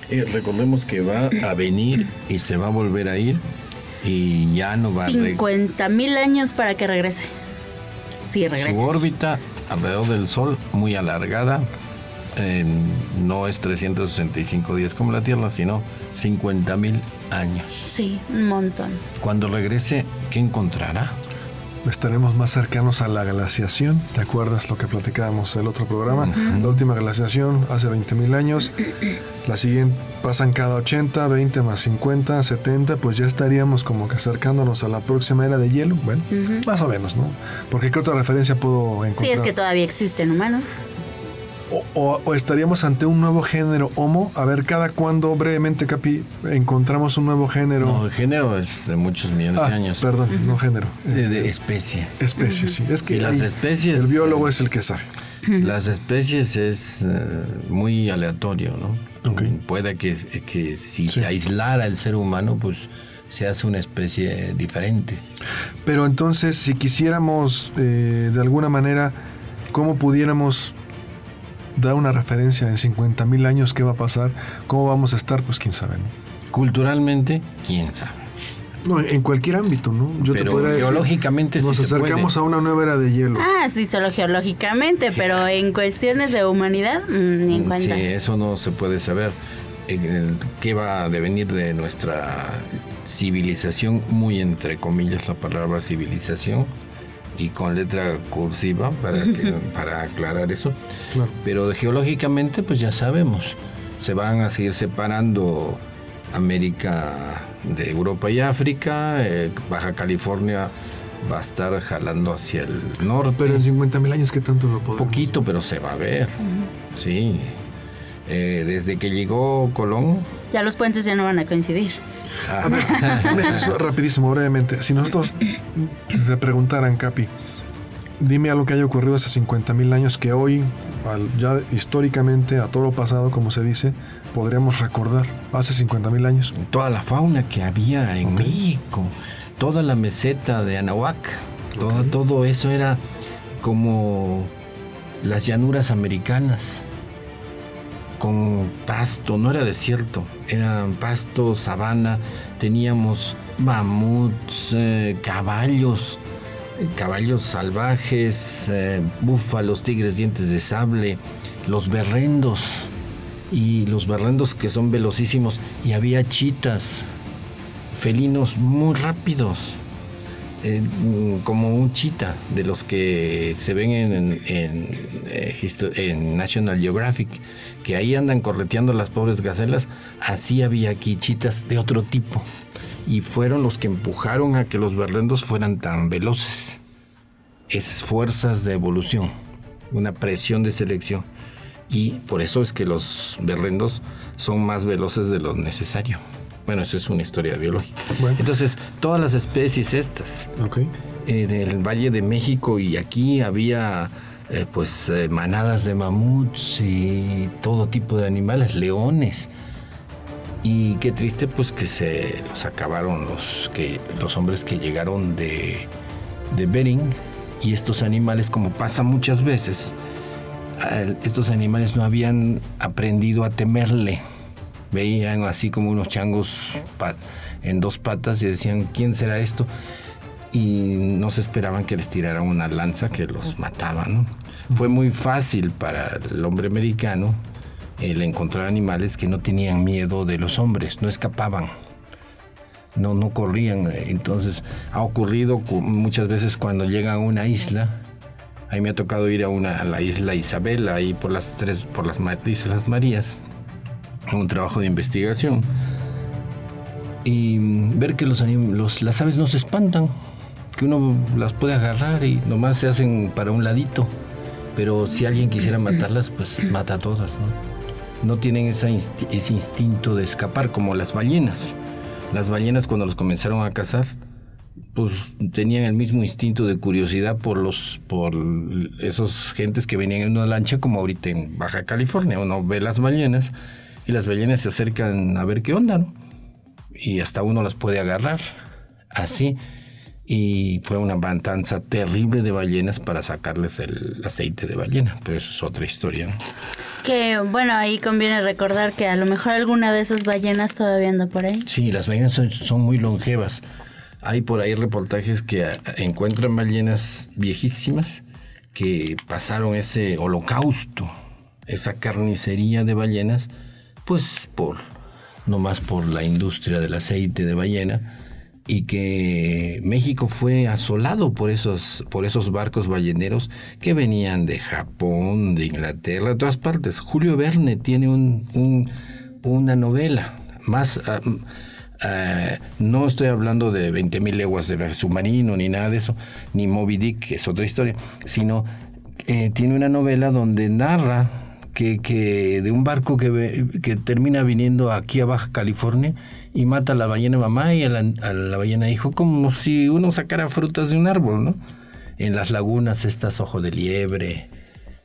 [SPEAKER 4] Eh, recordemos que va
[SPEAKER 3] a venir y se va a volver a ir y ya no va a reg-
[SPEAKER 2] 50 mil años para que regrese. Sí, regrese.
[SPEAKER 3] Su órbita alrededor del Sol muy alargada. eh, no es 365 días como la Tierra, sino 50 mil años.
[SPEAKER 2] Sí, un montón.
[SPEAKER 3] Cuando regrese, ¿qué encontrará?
[SPEAKER 1] Estaremos más cercanos a la glaciación. ¿Te acuerdas lo que platicábamos el otro programa? La última glaciación hace 20.000 años. La siguiente pasan cada 80, 20 más 50, 70. Pues ya estaríamos como que acercándonos a la próxima era de hielo. Bueno, más o menos, ¿no? Porque ¿qué otra referencia puedo encontrar?
[SPEAKER 2] Sí, es que todavía existen humanos.
[SPEAKER 1] O, o- o estaríamos ante un nuevo género homo. A ver, cada cuándo, brevemente, Capi, encontramos un nuevo género.
[SPEAKER 3] No, el género es de muchos millones
[SPEAKER 1] ah,
[SPEAKER 3] de años.
[SPEAKER 1] perdón, no género.
[SPEAKER 3] De, de especie.
[SPEAKER 1] Especie, sí. Es que
[SPEAKER 3] Y las especies,
[SPEAKER 1] El biólogo
[SPEAKER 3] eh,
[SPEAKER 1] es el que sabe.
[SPEAKER 3] Las especies es eh, muy aleatorio, ¿no? Puede que, que si
[SPEAKER 1] Sí.
[SPEAKER 3] se aislara el ser humano, pues se hace una especie diferente.
[SPEAKER 1] Pero entonces, si quisiéramos eh, de alguna manera, ¿cómo pudiéramos dar una referencia en 50.000 años qué va a pasar? ¿Cómo vamos a estar? Pues quién sabe, ¿no?
[SPEAKER 3] Culturalmente, quién sabe.
[SPEAKER 1] No, en cualquier ámbito, ¿no? Yo
[SPEAKER 3] Pero
[SPEAKER 1] podría decir,
[SPEAKER 3] geológicamente sí
[SPEAKER 1] Nos
[SPEAKER 3] se
[SPEAKER 1] acercamos
[SPEAKER 3] puede.
[SPEAKER 1] a una nueva era de hielo.
[SPEAKER 2] Ah, sí, solo geológicamente, pero en cuestiones de humanidad, mm, ni en
[SPEAKER 3] Sí,
[SPEAKER 2] cuenta.
[SPEAKER 3] eso no se puede saber. ¿Qué va a devenir de nuestra civilización? Muy entre comillas la palabra civilización y con letra cursiva para, que- para aclarar eso.
[SPEAKER 1] Claro.
[SPEAKER 3] Pero geológicamente, pues ya sabemos, se van a seguir separando América de Europa y África, eh, Baja California va a estar jalando hacia el norte.
[SPEAKER 1] Pero en 50.000 años, ¿qué tanto lo podemos?
[SPEAKER 3] Poquito, pero se va a ver. Sí. Eh, desde que llegó Colón,
[SPEAKER 2] Ya los puentes ya no van a coincidir.
[SPEAKER 1] A ver, eso rapidísimo, brevemente. Si nosotros te preguntaran, Capi, dime algo que haya ocurrido hace 50 mil años que hoy, ya históricamente, a todo lo pasado, como se dice, podríamos recordar hace 50 mil años.
[SPEAKER 3] toda la fauna que había en México, toda la meseta de Anahuac, todo, todo eso era como las llanuras americanas, con pasto, no era desierto, eran pasto, sabana, teníamos mamuts, eh, caballos, caballos salvajes, eh, búfalos, tigres, dientes de sable, los berrendos, y los berrendos que son velocísimos, y había chitas, felinos muy rápidos, eh, mm, como un chita, de los que se ven en, en- en, eh, en National Geographic, que ahí andan correteando las pobres gacelas, así había aquí chitas de otro tipo, y fueron los que empujaron a que los berrendos fueran tan veloces. Es fuerzas de evolución, una presión de selección. Y por eso es que los berrendos son más veloces de lo necesario. Bueno, eso es una historia biológica.
[SPEAKER 1] Bueno.
[SPEAKER 3] Entonces, todas las especies estas,
[SPEAKER 1] Ok.
[SPEAKER 3] en el Valle de México y aquí había eh, pues eh, manadas de mamuts y todo tipo de animales, leones. Y qué triste pues que se los acabaron los, que, los hombres que llegaron de, de Bering y estos animales como pasa muchas veces, estos animales no habían aprendido a temerle. Veían así como unos changos en dos patas y decían, ¿quién será esto? Y no se esperaban que les tiraran una lanza que los mataba, ¿no? Fue muy fácil para el hombre americano el encontrar animales que no tenían miedo de los hombres, no escapaban no, no corrían. Entonces ha ocurrido cu- muchas veces cuando llegan a una isla. A mí me ha tocado ir a, una, la isla Isabel, ahí por las tres, por las Islas Marías, un trabajo de investigación. Y ver que los, los- las aves no se espantan, que uno las puede agarrar y nomás se hacen para un ladito. Pero si alguien quisiera matarlas, pues mata a todas, ¿no? No tienen esa insti- ese instinto de escapar como las ballenas. Las ballenas cuando los comenzaron a cazar, pues tenían el mismo instinto de curiosidad por los por esos gentes que venían en una lancha como ahorita en Baja California. Uno ve las ballenas y las ballenas se acercan a ver qué onda, ¿no? Y hasta uno las puede agarrar. Así. Y fue una matanza terrible de ballenas para sacarles el aceite de ballena. Pero eso es otra historia, ¿no?
[SPEAKER 2] Que bueno, ahí conviene recordar que a lo mejor alguna de esas ballenas todavía anda por ahí.
[SPEAKER 3] Sí, las ballenas son, son muy longevas. Hay por ahí reportajes que a- encuentran ballenas viejísimas que pasaron ese holocausto, esa carnicería de ballenas, pues por, no más por la industria del aceite de ballena, y que México fue asolado por esos, por esos barcos balleneros que venían de Japón, de Inglaterra, de todas partes. Julio Verne tiene un, un- una novela, más... ah, mm, ah, no estoy hablando de 20.000 leguas de submarino ni nada de eso, ni Moby Dick, que es otra historia, sino eh, tiene una novela donde narra que, que de un barco que, que termina viniendo aquí a Baja California y mata a la ballena mamá y a la, a la ballena hijo, como si uno sacara frutas de un árbol, ¿no? En las lagunas estas ojo de liebre,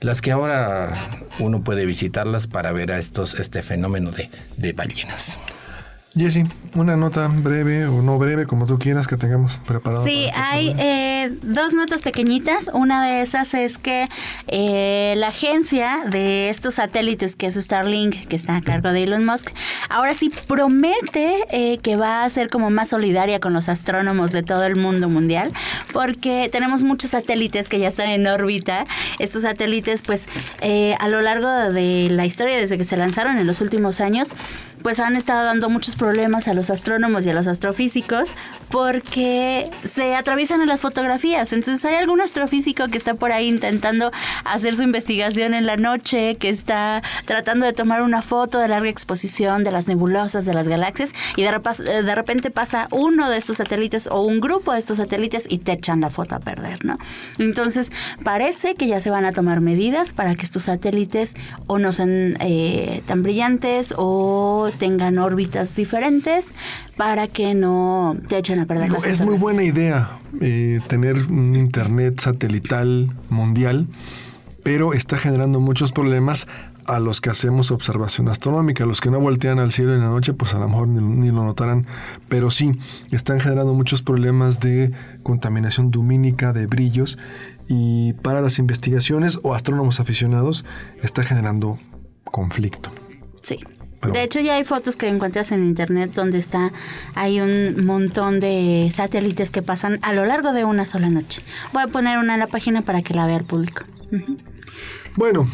[SPEAKER 3] las que ahora uno puede visitarlas para ver a estos, este fenómeno de, de ballenas.
[SPEAKER 1] Jesse, una nota breve o no breve, como tú quieras, que tengamos preparado.
[SPEAKER 2] Sí,
[SPEAKER 1] este
[SPEAKER 2] hay eh, dos notas pequeñitas. Una de esas es que eh, la agencia de estos satélites, que es Starlink, que está a cargo de Elon Musk, ahora sí promete eh, que va a ser como más solidaria con los astrónomos de todo el mundo mundial, porque tenemos muchos satélites que ya están en órbita. Estos satélites, pues, eh, a lo largo de la historia, desde que se lanzaron en los últimos años, pues han estado dando muchos problemas a los astrónomos y a los astrofísicos porque se atraviesan en las fotografías. Entonces hay algún astrofísico que está por ahí intentando hacer su investigación en la noche, que está tratando de tomar una foto de larga exposición de las nebulosas, de las galaxias, y de, eh, de repente pasa uno de estos satélites o un grupo de estos satélites y te echan la foto a perder, ¿no? Entonces parece que ya se van a tomar medidas para que estos satélites o no sean eh, tan brillantes o tengan órbitas diferentes para que no te echen a perder
[SPEAKER 1] Es muy buena idea eh, tener un internet satelital mundial, pero está generando muchos problemas a los que hacemos observación astronómica. Los que no voltean al cielo en la noche, pues a lo mejor ni, lo notarán, pero sí, están generando muchos problemas de contaminación lumínica, de brillos, y para las investigaciones o astrónomos aficionados está generando conflicto.
[SPEAKER 2] Sí. De hecho, ya hay fotos que encuentras en internet donde está, hay un montón de satélites que pasan a lo largo de una sola noche. Voy a poner una en la página para que la vea el público.
[SPEAKER 1] Bueno,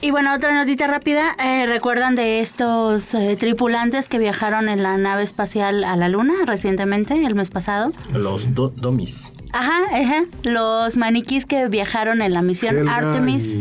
[SPEAKER 2] y bueno, otra notita rápida. Eh, ¿Recuerdan de estos eh, tripulantes que viajaron en la nave espacial a la Luna recientemente, el mes pasado?
[SPEAKER 4] Los domis.
[SPEAKER 2] Ajá, ajá. Los maniquís que viajaron en la misión Artemis.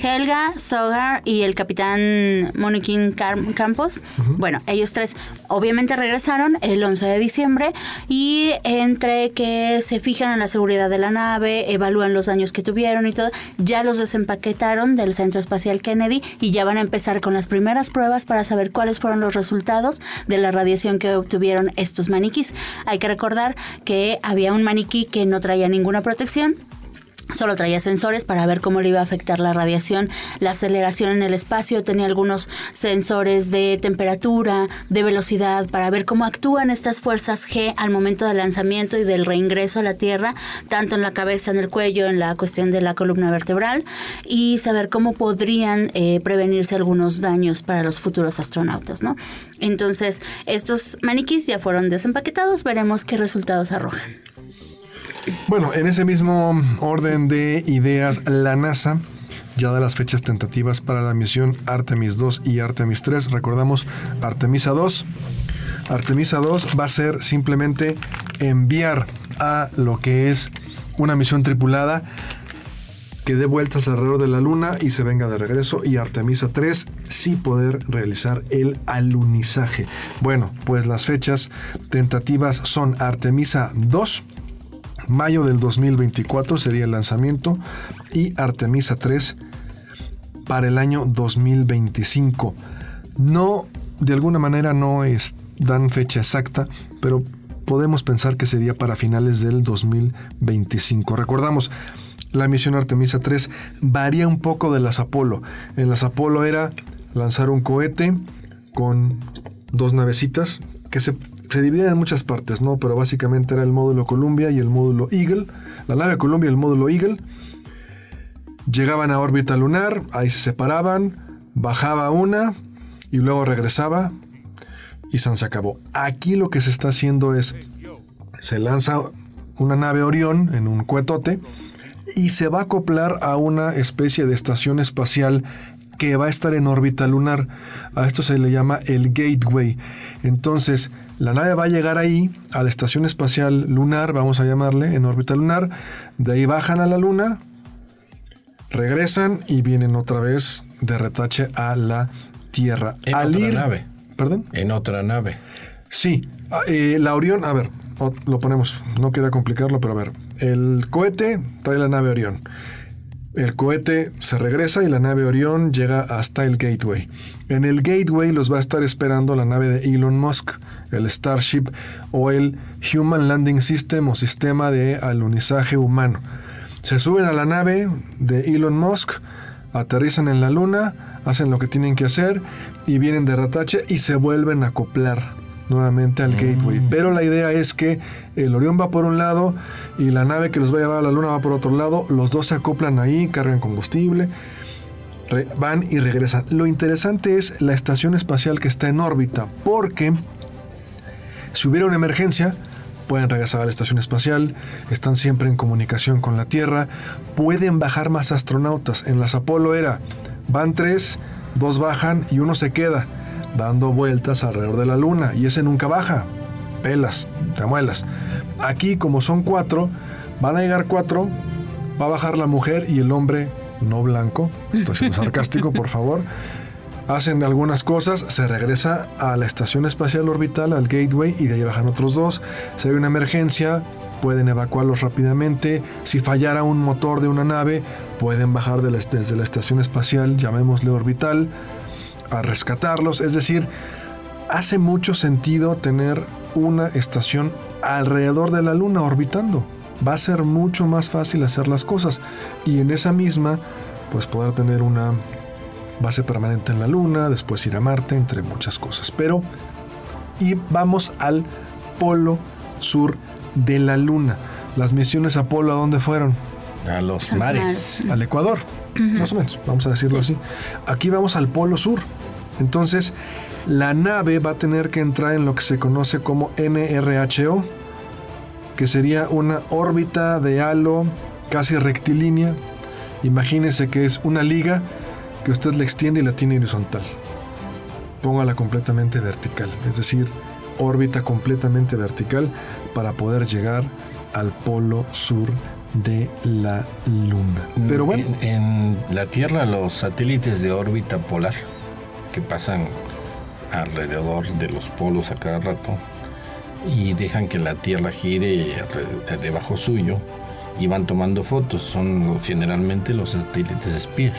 [SPEAKER 2] Helga, Sogar y el capitán Moniquín Campos. Bueno, ellos tres obviamente regresaron el 11 de diciembre y entre que se fijan en la seguridad de la nave, evalúan los daños que tuvieron y todo, ya los desempaquetaron del Centro Espacial Kennedy y ya van a empezar con las primeras pruebas para saber cuáles fueron los resultados de la radiación que obtuvieron estos maniquís. Hay que recordar que había un maniquí que no traía ninguna protección, Solo traía sensores para ver cómo le iba a afectar la radiación, la aceleración en el espacio, tenía algunos sensores de temperatura, de velocidad, para ver cómo actúan estas fuerzas G al momento del lanzamiento y del reingreso a la Tierra, tanto en la cabeza, en el cuello, en la cuestión de la columna vertebral, y saber cómo podrían eh, prevenirse algunos daños para los futuros astronautas, ¿no? Entonces, estos maniquís ya fueron desempaquetados, veremos qué resultados arrojan.
[SPEAKER 1] Bueno, en ese mismo orden de ideas, la NASA ya da las fechas tentativas para la misión Artemis 2 y Artemis 3. Recordamos Artemisa 2. Artemisa 2 va a ser simplemente enviar a lo que es una misión tripulada que dé vueltas alrededor de la Luna y se venga de regreso. Y Artemisa 3 sí poder realizar el alunizaje. Bueno, pues las fechas tentativas son Artemisa 2 Mayo del 2024 sería el lanzamiento y Artemisa 3 para el año 2025. No, de alguna manera no es, dan fecha exacta, pero podemos pensar que sería para finales del 2025. Recordamos, la misión Artemisa 3 varía un poco de las Apolo. En las Apolo era lanzar un cohete con dos navecitas que se se dividían en muchas partes, ¿no? Pero básicamente era el módulo Columbia y el módulo Eagle. La nave Columbia y el módulo Eagle llegaban a órbita lunar, ahí se separaban, bajaba una y luego regresaba y se acabó. Aquí lo que se está haciendo es, se lanza una nave Orión en un cuetote y se va a acoplar a una especie de estación espacial que va a estar en órbita lunar. A esto se le llama el gateway. Entonces, la nave va a llegar ahí, a la estación espacial lunar, vamos a llamarle, en órbita lunar. De ahí bajan a la luna, regresan y vienen otra vez de retache a la Tierra.
[SPEAKER 3] En otra nave.
[SPEAKER 1] ¿Perdón?
[SPEAKER 3] En otra nave.
[SPEAKER 1] Sí. Ah, eh, la Orión, a ver, lo ponemos, no quería complicarlo, pero a ver. El cohete trae la nave Orión. El cohete se regresa y la nave Orión llega hasta el Gateway. En el Gateway los va a estar esperando la nave de Elon Musk, el Starship o el Human Landing System o sistema de alunizaje humano. Se suben a la nave de Elon Musk, aterrizan en la luna, hacen lo que tienen que hacer y vienen de ratache y se vuelven a acoplar nuevamente al gateway. Mm. Pero la idea es que el Orión va por un lado y la nave que los va a llevar a la Luna va por otro lado. Los dos se acoplan ahí, cargan combustible, van y regresan. Lo interesante es la estación espacial que está en órbita, porque si hubiera una emergencia, pueden regresar a la estación espacial, están siempre en comunicación con la Tierra, pueden bajar más astronautas. En las Apolo era, van tres, dos bajan y uno se queda dando vueltas alrededor de la luna y ese nunca baja. Pelas, te muelas. Aquí, como son cuatro, van a llegar cuatro, va a bajar la mujer y el hombre no blanco. Estoy siendo sarcástico, por favor. Hacen algunas cosas, se regresa a la estación espacial orbital, al gateway, y de ahí bajan otros dos. Si hay una emergencia, pueden evacuarlos rápidamente. Si fallara un motor de una nave, pueden bajar de desde la estación espacial, llamémosle orbital, a rescatarlos. Es decir, hace mucho sentido tener una estación alrededor de la Luna orbitando. Va a ser mucho más fácil hacer las cosas. Y en esa misma, pues poder tener una base permanente en la Luna, después ir a Marte, entre muchas cosas. Pero, y vamos al polo sur de la Luna. Las misiones Apolo, ¿a dónde fueron?
[SPEAKER 3] A los mares.
[SPEAKER 2] mares.
[SPEAKER 1] al Ecuador, más o menos, vamos a decirlo así. Aquí vamos al Polo Sur. Entonces, la nave va a tener que entrar en lo que se conoce como NRHO, que sería una órbita de halo casi rectilínea. Imagínese que es una liga que usted le extiende y la tiene horizontal. Póngala completamente vertical, es decir, órbita completamente vertical para poder llegar al polo sur de la Luna. Pero bueno,
[SPEAKER 3] En, en la Tierra, los satélites de órbita polar que pasan alrededor de los polos a cada rato y dejan que la Tierra gire debajo suyo y van tomando fotos. Son generalmente los satélites espías.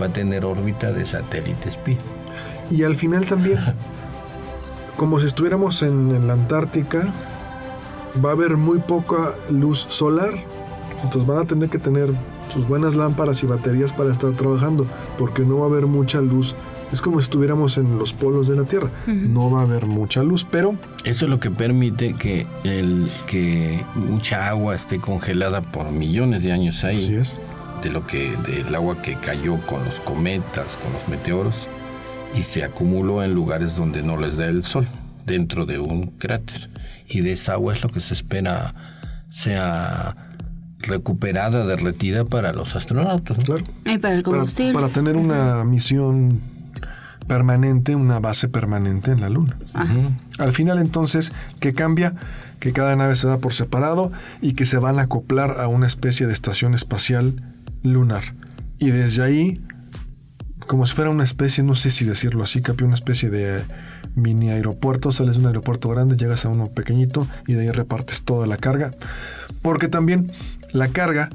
[SPEAKER 3] Va a tener órbita de satélite espía.
[SPEAKER 1] y al final también, como si estuviéramos en, en la Antártica, va a haber muy poca luz solar. Entonces van a tener que tener sus buenas lámparas y baterías para estar trabajando, porque no va a haber mucha luz. Es como si estuviéramos en los polos de la Tierra. No va a haber mucha luz, pero
[SPEAKER 3] Eso es lo que permite que, el, que mucha agua esté congelada por millones de años ahí.
[SPEAKER 1] así es.
[SPEAKER 3] De lo que del agua que cayó con los cometas, con los meteoros y se acumuló en lugares donde no les da el sol, dentro de un cráter. Y de esa agua es lo que se espera sea recuperada, derretida para los astronautas. ¿no?
[SPEAKER 1] Claro.
[SPEAKER 2] Y para el combustible.
[SPEAKER 1] para tener una misión permanente, una base permanente en la Luna. Al final entonces, ¿qué cambia? Que cada nave se da por separado y que se van a acoplar a una especie de estación espacial lunar. Y desde ahí, como si fuera una especie, no sé si decirlo así, Capi, una especie de mini aeropuerto, sales de un aeropuerto grande, llegas a uno pequeñito y de ahí repartes toda la carga. Porque también la carga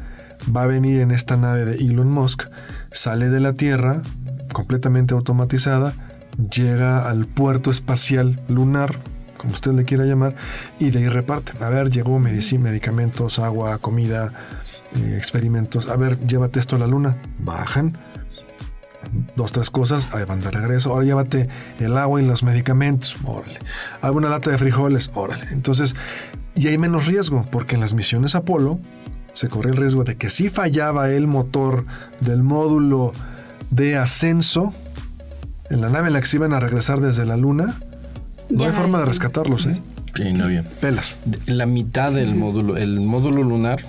[SPEAKER 1] va a venir en esta nave de Elon Musk, sale de la Tierra, completamente automatizada, llega al puerto espacial lunar, como usted le quiera llamar, y de ahí reparten. A ver, llegó medicina, medicamentos, agua, comida, eh, experimentos. A ver, llévate esto a la luna. Bajan. Dos, tres cosas, ahí van de regreso. Ahora llévate el agua y los medicamentos. Órale. Hay una lata de frijoles. Órale. Entonces, y hay menos riesgo, porque en las misiones Apolo se corre el riesgo de que si fallaba el motor del módulo de ascenso, en la nave en la que se iban a regresar desde la luna, no hay forma de rescatarlos, ¿eh?
[SPEAKER 3] Sí, no bien.
[SPEAKER 1] Pelas.
[SPEAKER 3] La mitad del módulo, el módulo lunar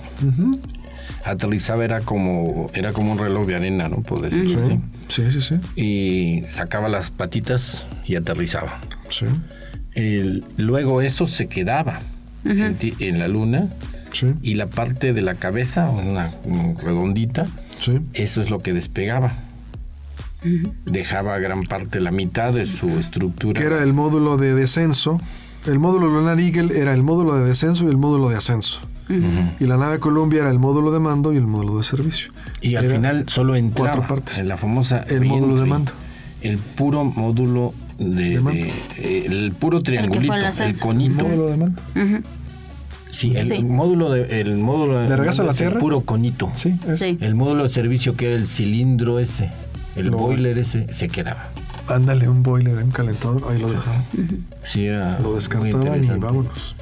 [SPEAKER 3] aterrizaba era como era como un reloj de arena, ¿no? Por decirlo así.
[SPEAKER 1] Sí, sí, sí.
[SPEAKER 3] Y sacaba las patitas y aterrizaba.
[SPEAKER 1] Sí,
[SPEAKER 3] El- luego eso se quedaba en, ti- en la luna
[SPEAKER 1] sí,
[SPEAKER 3] y la parte de la cabeza, una mm, redondita,
[SPEAKER 1] sí.
[SPEAKER 3] eso es lo que despegaba. Dejaba gran parte, la mitad de su estructura.
[SPEAKER 1] Que era el módulo de descenso. El módulo Lunar Eagle era el módulo de descenso y el módulo de ascenso. Y la nave Columbia era el módulo de mando y el módulo de servicio.
[SPEAKER 3] Y al
[SPEAKER 1] Era
[SPEAKER 3] final solo entraba
[SPEAKER 1] cuatro partes.
[SPEAKER 3] en la famosa
[SPEAKER 1] El módulo de mando.
[SPEAKER 3] El puro módulo de,
[SPEAKER 1] De mando.
[SPEAKER 3] de- eh, el puro triangulito,
[SPEAKER 2] el
[SPEAKER 3] el,
[SPEAKER 2] ascenso.
[SPEAKER 1] El
[SPEAKER 3] conito.
[SPEAKER 1] módulo de mando.
[SPEAKER 3] Sí, el
[SPEAKER 2] Sí.
[SPEAKER 3] módulo de el módulo
[SPEAKER 1] ¿De regreso a la Tierra?
[SPEAKER 3] puro conito.
[SPEAKER 1] Sí.
[SPEAKER 2] Sí.
[SPEAKER 3] El módulo de servicio que era el cilindro ese, el
[SPEAKER 1] Lo-
[SPEAKER 3] boiler ese, se quedaba.
[SPEAKER 1] Ándale, un boiler, un calentador. Ahí lo dejaban.
[SPEAKER 3] Sí, era
[SPEAKER 1] Lo descartaban y vámonos.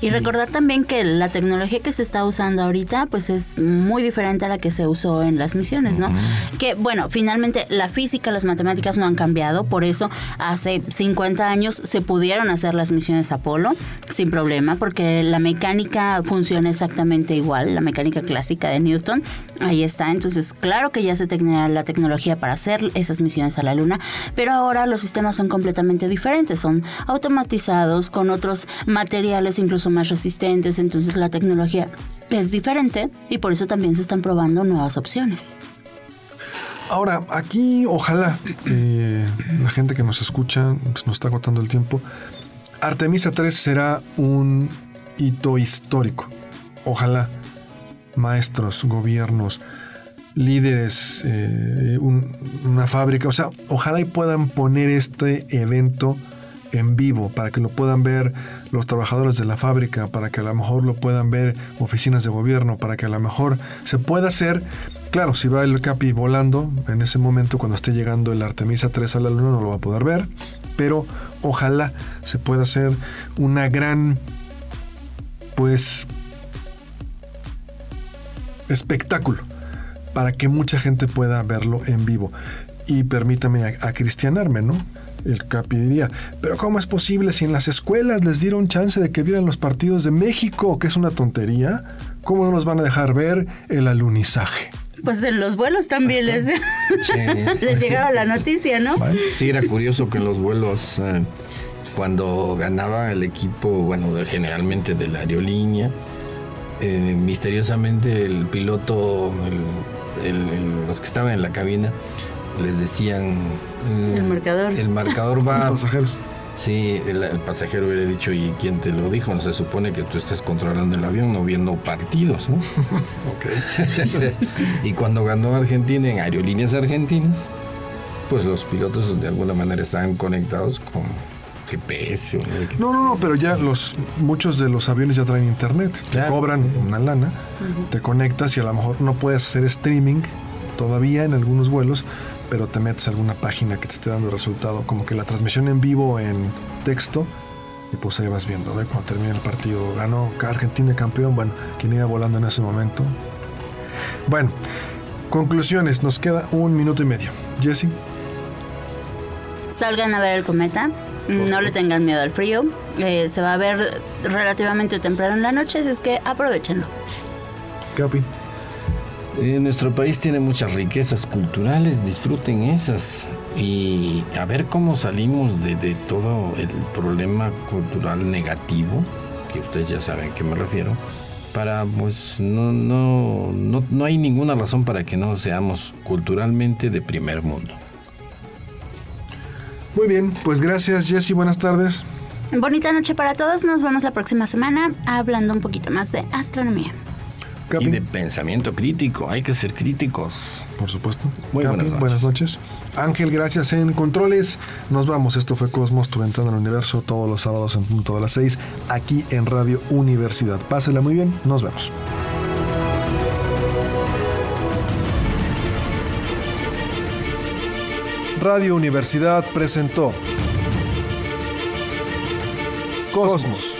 [SPEAKER 2] Y recordar también que la tecnología que se está usando ahorita pues es muy diferente a la que se usó en las misiones, ¿no? Que bueno, finalmente la física, las matemáticas no han cambiado, por eso hace 50 años se pudieron hacer las misiones Apolo sin problema, porque la mecánica funciona exactamente igual, la mecánica clásica de Newton, ahí está, entonces claro que ya se tenía la tecnología para hacer esas misiones a la Luna, pero ahora los sistemas son completamente diferentes, son automatizados con otros materiales incluso más resistentes, entonces la tecnología es diferente y por eso también se están probando nuevas opciones.
[SPEAKER 1] Ahora, aquí ojalá eh, la gente que nos escucha, se nos está agotando el tiempo, Artemisa 3 será un hito histórico. Ojalá maestros, gobiernos, líderes, eh, un- una fábrica, o sea, ojalá y puedan poner este evento en vivo para que lo puedan ver los trabajadores de la fábrica, para que a lo mejor lo puedan ver oficinas de gobierno, para que a lo mejor se pueda hacer, claro, si va el Capi volando, en ese momento cuando esté llegando el Artemisa 3 a la luna no lo va a poder ver, pero ojalá se pueda hacer una gran, pues, espectáculo para que mucha gente pueda verlo en vivo. Y permítame a, a cristianarme, ¿no? El Capi diría, pero ¿cómo es posible si en las escuelas les dieron chance de que vieran los partidos de México, que es una tontería? ¿Cómo no nos van a dejar ver el alunizaje?
[SPEAKER 2] Pues en los vuelos también les, les llegaba la noticia, ¿no?
[SPEAKER 3] Sí, era curioso que en los vuelos, eh, cuando ganaba el equipo, bueno, de- generalmente de la aerolínea, eh, misteriosamente el piloto, el- el- el- los que estaban en la cabina, les decían... eh,
[SPEAKER 2] El marcador.
[SPEAKER 3] El marcador
[SPEAKER 1] Los
[SPEAKER 3] va...
[SPEAKER 1] pasajeros.
[SPEAKER 3] Sí, el, el pasajero hubiera dicho, ¿y quién te lo dijo? No se supone que tú estás controlando el avión, no viendo partidos, ¿no?
[SPEAKER 1] Ok.
[SPEAKER 3] y cuando ganó Argentina en aerolíneas argentinas, pues los pilotos de alguna manera estaban conectados con GPS. o no.
[SPEAKER 1] No, no, no, pero ya los muchos de los aviones ya traen internet. Te cobran una lana, te conectas y a lo mejor no puedes hacer streaming todavía en algunos vuelos, pero te metes a alguna página que te esté dando resultado, como que la transmisión en vivo en texto, y pues ahí vas viendo, ¿ve? Cuando termina el partido, ganó Argentina campeón, bueno, quien iba volando en ese momento. Bueno, conclusiones, nos queda un minuto y medio. Jesse,
[SPEAKER 2] Salgan a ver el cometa. No le tengan miedo al frío. eh, se va a ver relativamente temprano en la noche, así es que aprovechenlo.
[SPEAKER 1] Capi.
[SPEAKER 3] Eh, nuestro país tiene muchas riquezas culturales, disfruten esas y a ver cómo salimos de, de todo el problema cultural negativo, que ustedes ya saben a qué me refiero, para pues no, no, no, no hay ninguna razón para que no seamos culturalmente de primer mundo.
[SPEAKER 1] Muy bien, pues gracias Jesse, buenas tardes.
[SPEAKER 2] Bonita noche para todos. Nos vemos la próxima semana hablando un poquito más de astronomía.
[SPEAKER 1] Capi.
[SPEAKER 3] Y de pensamiento crítico, hay que ser críticos.
[SPEAKER 1] Por supuesto.
[SPEAKER 3] Muy
[SPEAKER 1] Capi,
[SPEAKER 3] buenas noches.
[SPEAKER 1] buenas noches. Ángel, gracias en controles. Nos vamos. Esto fue Cosmos, tu ventana al universo, todos los sábados en punto de las 6, aquí en Radio Universidad. Pásela muy bien. Nos vemos. Radio Universidad presentó Cosmos.